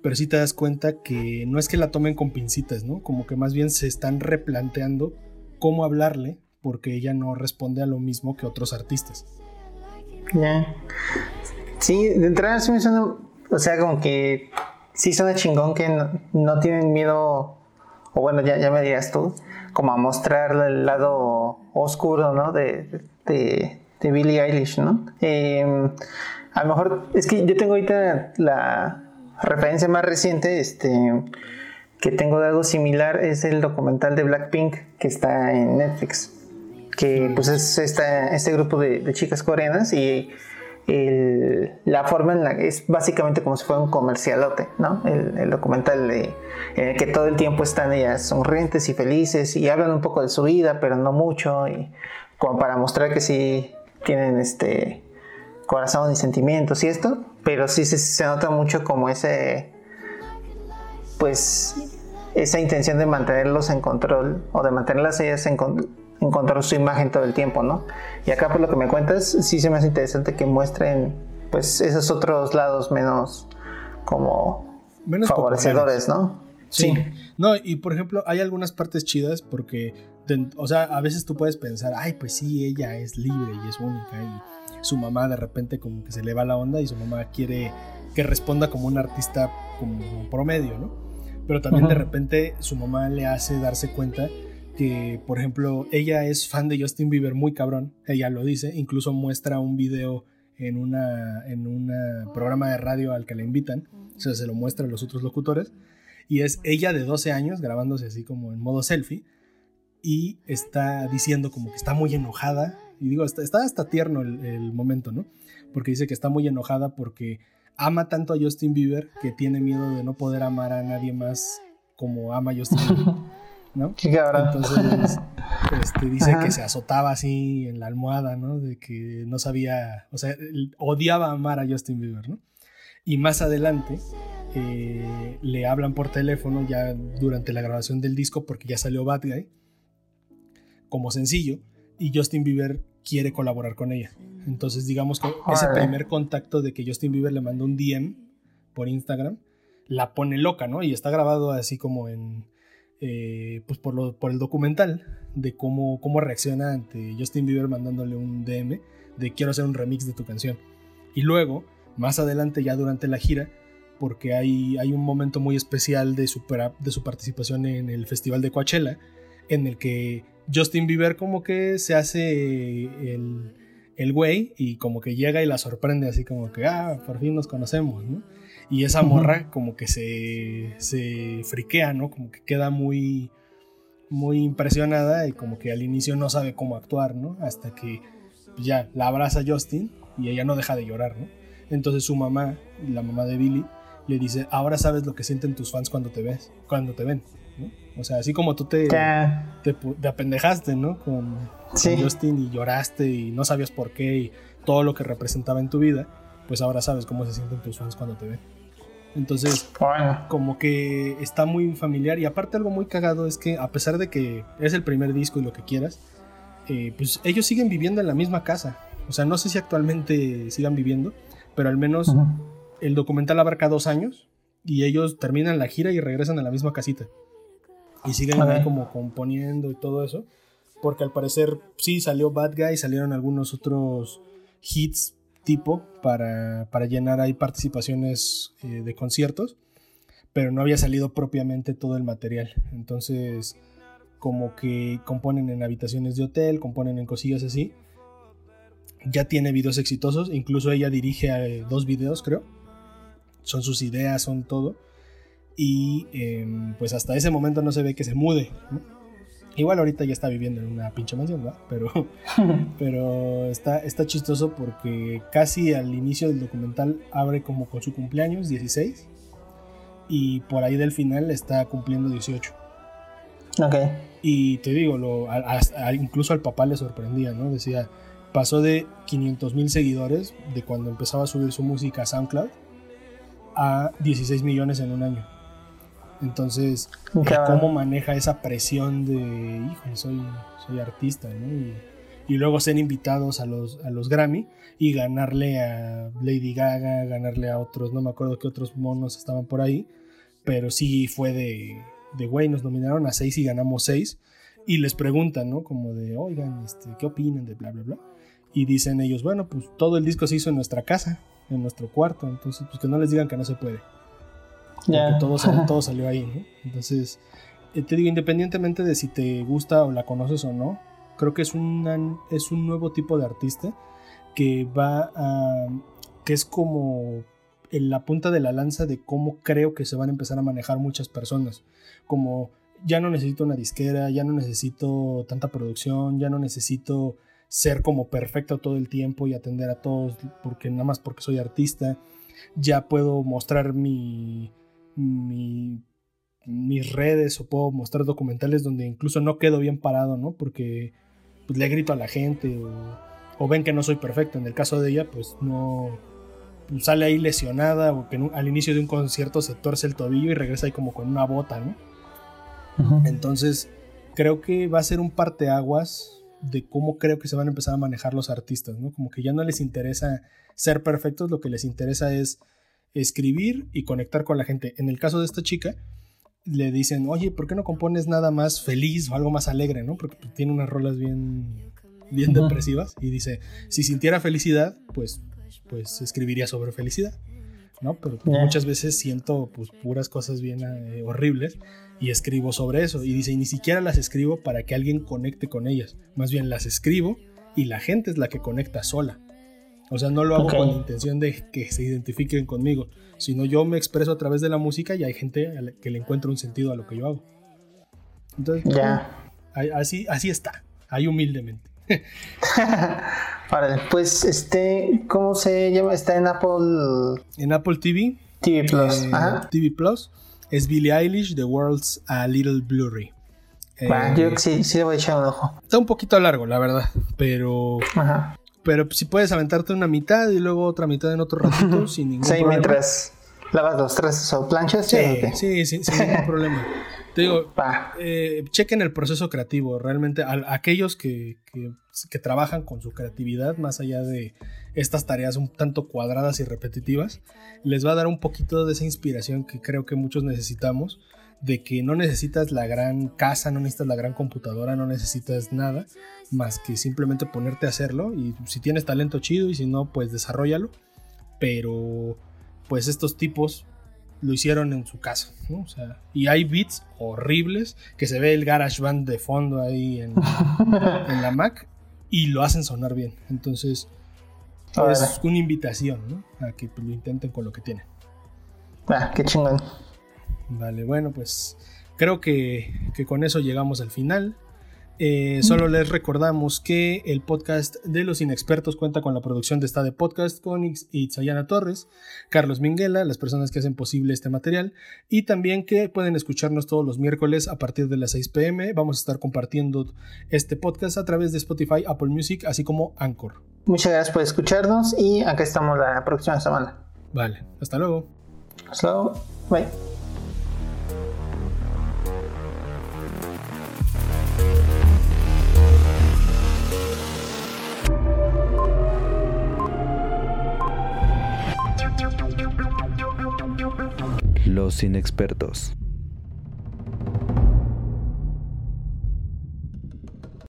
pero sí te das cuenta que no es que la tomen con pincitas, ¿no? Como que más bien se están replanteando cómo hablarle porque ella no responde a lo mismo que otros artistas. Ya. Sí, de entrada sí me suena, o sea, como que sí suena chingón que no, tienen miedo, o bueno, ya, ya me dirías tú, como a mostrar el lado oscuro, ¿no? De, de, de Billie Eilish, ¿no? Em, a lo mejor, es que yo tengo ahorita la referencia más reciente, este, que tengo de algo similar, es el documental de Blackpink que está en Netflix, que pues es este grupo de, chicas coreanas y la forma en la es básicamente como si fuera un comercialote, ¿no? El, documental de, en el que todo el tiempo están ellas sonrientes y felices y hablan un poco de su vida, pero no mucho, y como para mostrar que sí tienen este corazón y sentimientos y esto, pero sí se, nota mucho como ese, pues, esa intención de mantenerlos en control o de mantenerlas ellas en, control su imagen todo el tiempo, ¿no? Y acá por lo que me cuentas, sí se me hace interesante que muestren, pues, esos otros lados menos como menos favorecedores, ¿no? Sí. No, y por ejemplo, hay algunas partes chidas porque, o sea, a veces tú puedes pensar, ay, pues sí, ella es libre y es única y su mamá de repente como que se le va la onda y su mamá quiere que responda como un artista como promedio, ¿no? Pero también de repente su mamá le hace darse cuenta que, por ejemplo, ella es fan de Justin Bieber muy cabrón, ella lo dice, incluso muestra un video en una en un programa de radio al que la invitan, o sea, se lo muestra a los otros locutores y es ella de 12 años grabándose así como en modo selfie y está diciendo como que está muy enojada. Y digo, está, está hasta tierno el, momento, ¿no? Porque dice que está muy enojada porque ama tanto a Justin Bieber que tiene miedo de no poder amar a nadie más como ama a Justin Bieber. ¿no? Entonces este, dice que se azotaba así en la almohada, ¿no? De que no sabía, o sea, odiaba amar a Justin Bieber, ¿no? Y más adelante eh, le hablan por teléfono ya durante la grabación del disco porque ya salió Bad Guy como sencillo y Justin Bieber quiere colaborar con ella. Entonces digamos que ese primer contacto de que Justin Bieber le mandó un DM por Instagram la pone loca, ¿no? Y está grabado así como en... Eh, pues por, lo, por el documental de cómo, cómo reacciona ante Justin Bieber mandándole un DM de quiero hacer un remix de tu canción. Y luego, más adelante, ya durante la gira, porque hay, hay un momento muy especial de su, de su participación en el Festival de Coachella, en el que Justin Bieber como que se hace el, el güey y como que llega y la sorprende así como que, ah, por fin nos conocemos, ¿no? Y esa morra como que se, se friquea, ¿no? Como que queda muy, muy impresionada y como que al inicio no sabe cómo actuar, ¿no? Hasta que ya la abraza Justin y ella no deja de llorar, ¿no? Entonces su mamá, la mamá de Billy, le dice, ahora sabes lo que sienten tus fans cuando te ves, cuando te ven, ¿no? O sea, así como tú te, te, apendejaste, ¿no? Con, Justin y lloraste y no sabías por qué y todo lo que representaba en tu vida, pues ahora sabes cómo se sienten tus fans cuando te ven. Entonces, como que está muy familiar y aparte algo muy cagado es que a pesar de que es el primer disco y lo que quieras, eh, pues ellos siguen viviendo en la misma casa. O sea, no sé si actualmente sigan viviendo, pero al menos el documental abarca dos años y ellos terminan la gira y regresan a la misma casita. Y siguen ahí como componiendo y todo eso. Porque al parecer sí salió Bad Guy, salieron algunos otros hits tipo para, para llenar ahí participaciones eh, de conciertos. Pero no había salido propiamente todo el material. Entonces como que componen en habitaciones de hotel, componen en cosillas así. Ya tiene videos exitosos, incluso ella dirige eh, dos videos creo son sus ideas, son todo. Y em, pues hasta ese momento no se ve que se mude. Igual ahorita ya está viviendo en una pinche mansión, ¿verdad? Pero, pero está, está chistoso porque casi al inicio del documental abre como con su cumpleaños, 16. Y por ahí del final está cumpliendo 18. Ok. Y te digo, lo, incluso al papá le sorprendía, ¿no? Decía, pasó de 500 mil seguidores de cuando empezaba a subir su música a SoundCloud a 16 millones en un año. Entonces, ¿cómo maneja esa presión de, híjole, soy, soy artista, ¿no? Y, luego ser invitados a los, a los Grammy y ganarle a Lady Gaga, ganarle a otros, no me acuerdo qué otros monos estaban por ahí, pero sí fue de, de güey, nos nominaron a seis y ganamos seis. Y les preguntan, ¿no? Como de, oigan, este, ¿qué opinan de bla, bla, bla? Y dicen ellos, bueno, pues todo el disco se hizo en nuestra casa en nuestro cuarto. Entonces, pues que no les digan que no se puede. Todo, todo, salió ahí, ¿no? Entonces, eh, te digo, independientemente de si te gusta o la conoces o no, creo que es, es un nuevo tipo de artista que va a. que es como en la punta de la lanza de cómo creo que se van a empezar a manejar muchas personas. Como ya no necesito una disquera, ya no necesito tanta producción, ya no necesito ser como perfecto todo el tiempo y atender a todos porque nada más porque soy artista. Ya puedo mostrar mi, mi mis redes o puedo mostrar documentales donde incluso no quedo bien parado, ¿no? Porque pues, le grito a la gente o, ven que no soy perfecto. En el caso de ella, pues no pues, sale ahí lesionada o que al inicio de un concierto se torce el tobillo y regresa ahí como con una bota, ¿no? Entonces, creo que va a ser un parteaguas de cómo creo que se van a empezar a manejar los artistas, ¿no? Como que ya no les interesa ser perfectos, lo que les interesa es escribir y conectar con la gente. En el caso de esta chica, le dicen, oye, ¿por qué no compones nada más feliz o algo más alegre, ¿no? Porque tiene unas rolas bien, bien depresivas. Y dice, si sintiera felicidad, pues, pues escribiría sobre felicidad, ¿no? Pero muchas veces siento pues puras cosas bien eh, horribles y escribo sobre eso. Y dice, y ni siquiera las escribo para que alguien conecte con ellas. Más bien las escribo y la gente es la que conecta sola. O sea, no lo hago con la intención de que se identifiquen conmigo, sino yo me expreso a través de la música y hay gente que le encuentra un sentido a lo que yo hago. Entonces, ya. así, así está, ahí humildemente. vale, pues este, ¿cómo se llama? Está en Apple. En Apple TV. TV Plus. Eh, TV Plus. Es Billie Eilish, The World's a Little Blurry. yo eh, sí, sí le voy a echar un ojo. Está un poquito largo, la verdad, pero Ajá. Pero si puedes aventarte una mitad y luego otra mitad en otro ratito sin ningún sí, mientras lavas los tres o planchas. Sí, sí, sin ningún problema. Te digo, eh, chequen el proceso creativo. Realmente, aquellos que, que, trabajan con su creatividad, más allá de estas tareas un tanto cuadradas y repetitivas, les va a dar un poquito de esa inspiración que creo que muchos necesitamos de que no necesitas la gran casa, no necesitas la gran computadora, no necesitas nada más que simplemente ponerte a hacerlo y si tienes talento chido y si no pues desarrollalo, pero pues estos tipos lo hicieron en su casa, ¿no? O sea, y hay beats horribles que se ve el garage band de fondo ahí en, en la Mac y lo hacen sonar bien. Entonces, es una invitación, ¿no? A que lo intenten con lo que tienen. Ah, qué chingón. Vale, bueno, pues creo que, con eso llegamos al final. Eh, solo les recordamos que el podcast de los inexpertos cuenta con la producción de esta de podcast con Itzayana Torres, Carlos Minguela, las personas que hacen posible este material, y también que pueden escucharnos todos los miércoles a partir de las 6 pm. Vamos a estar compartiendo este podcast a través de Spotify, Apple Music, así como Anchor. Muchas gracias por escucharnos y acá estamos la próxima semana. Vale, hasta luego. Hasta luego. Bye. Los inexpertos.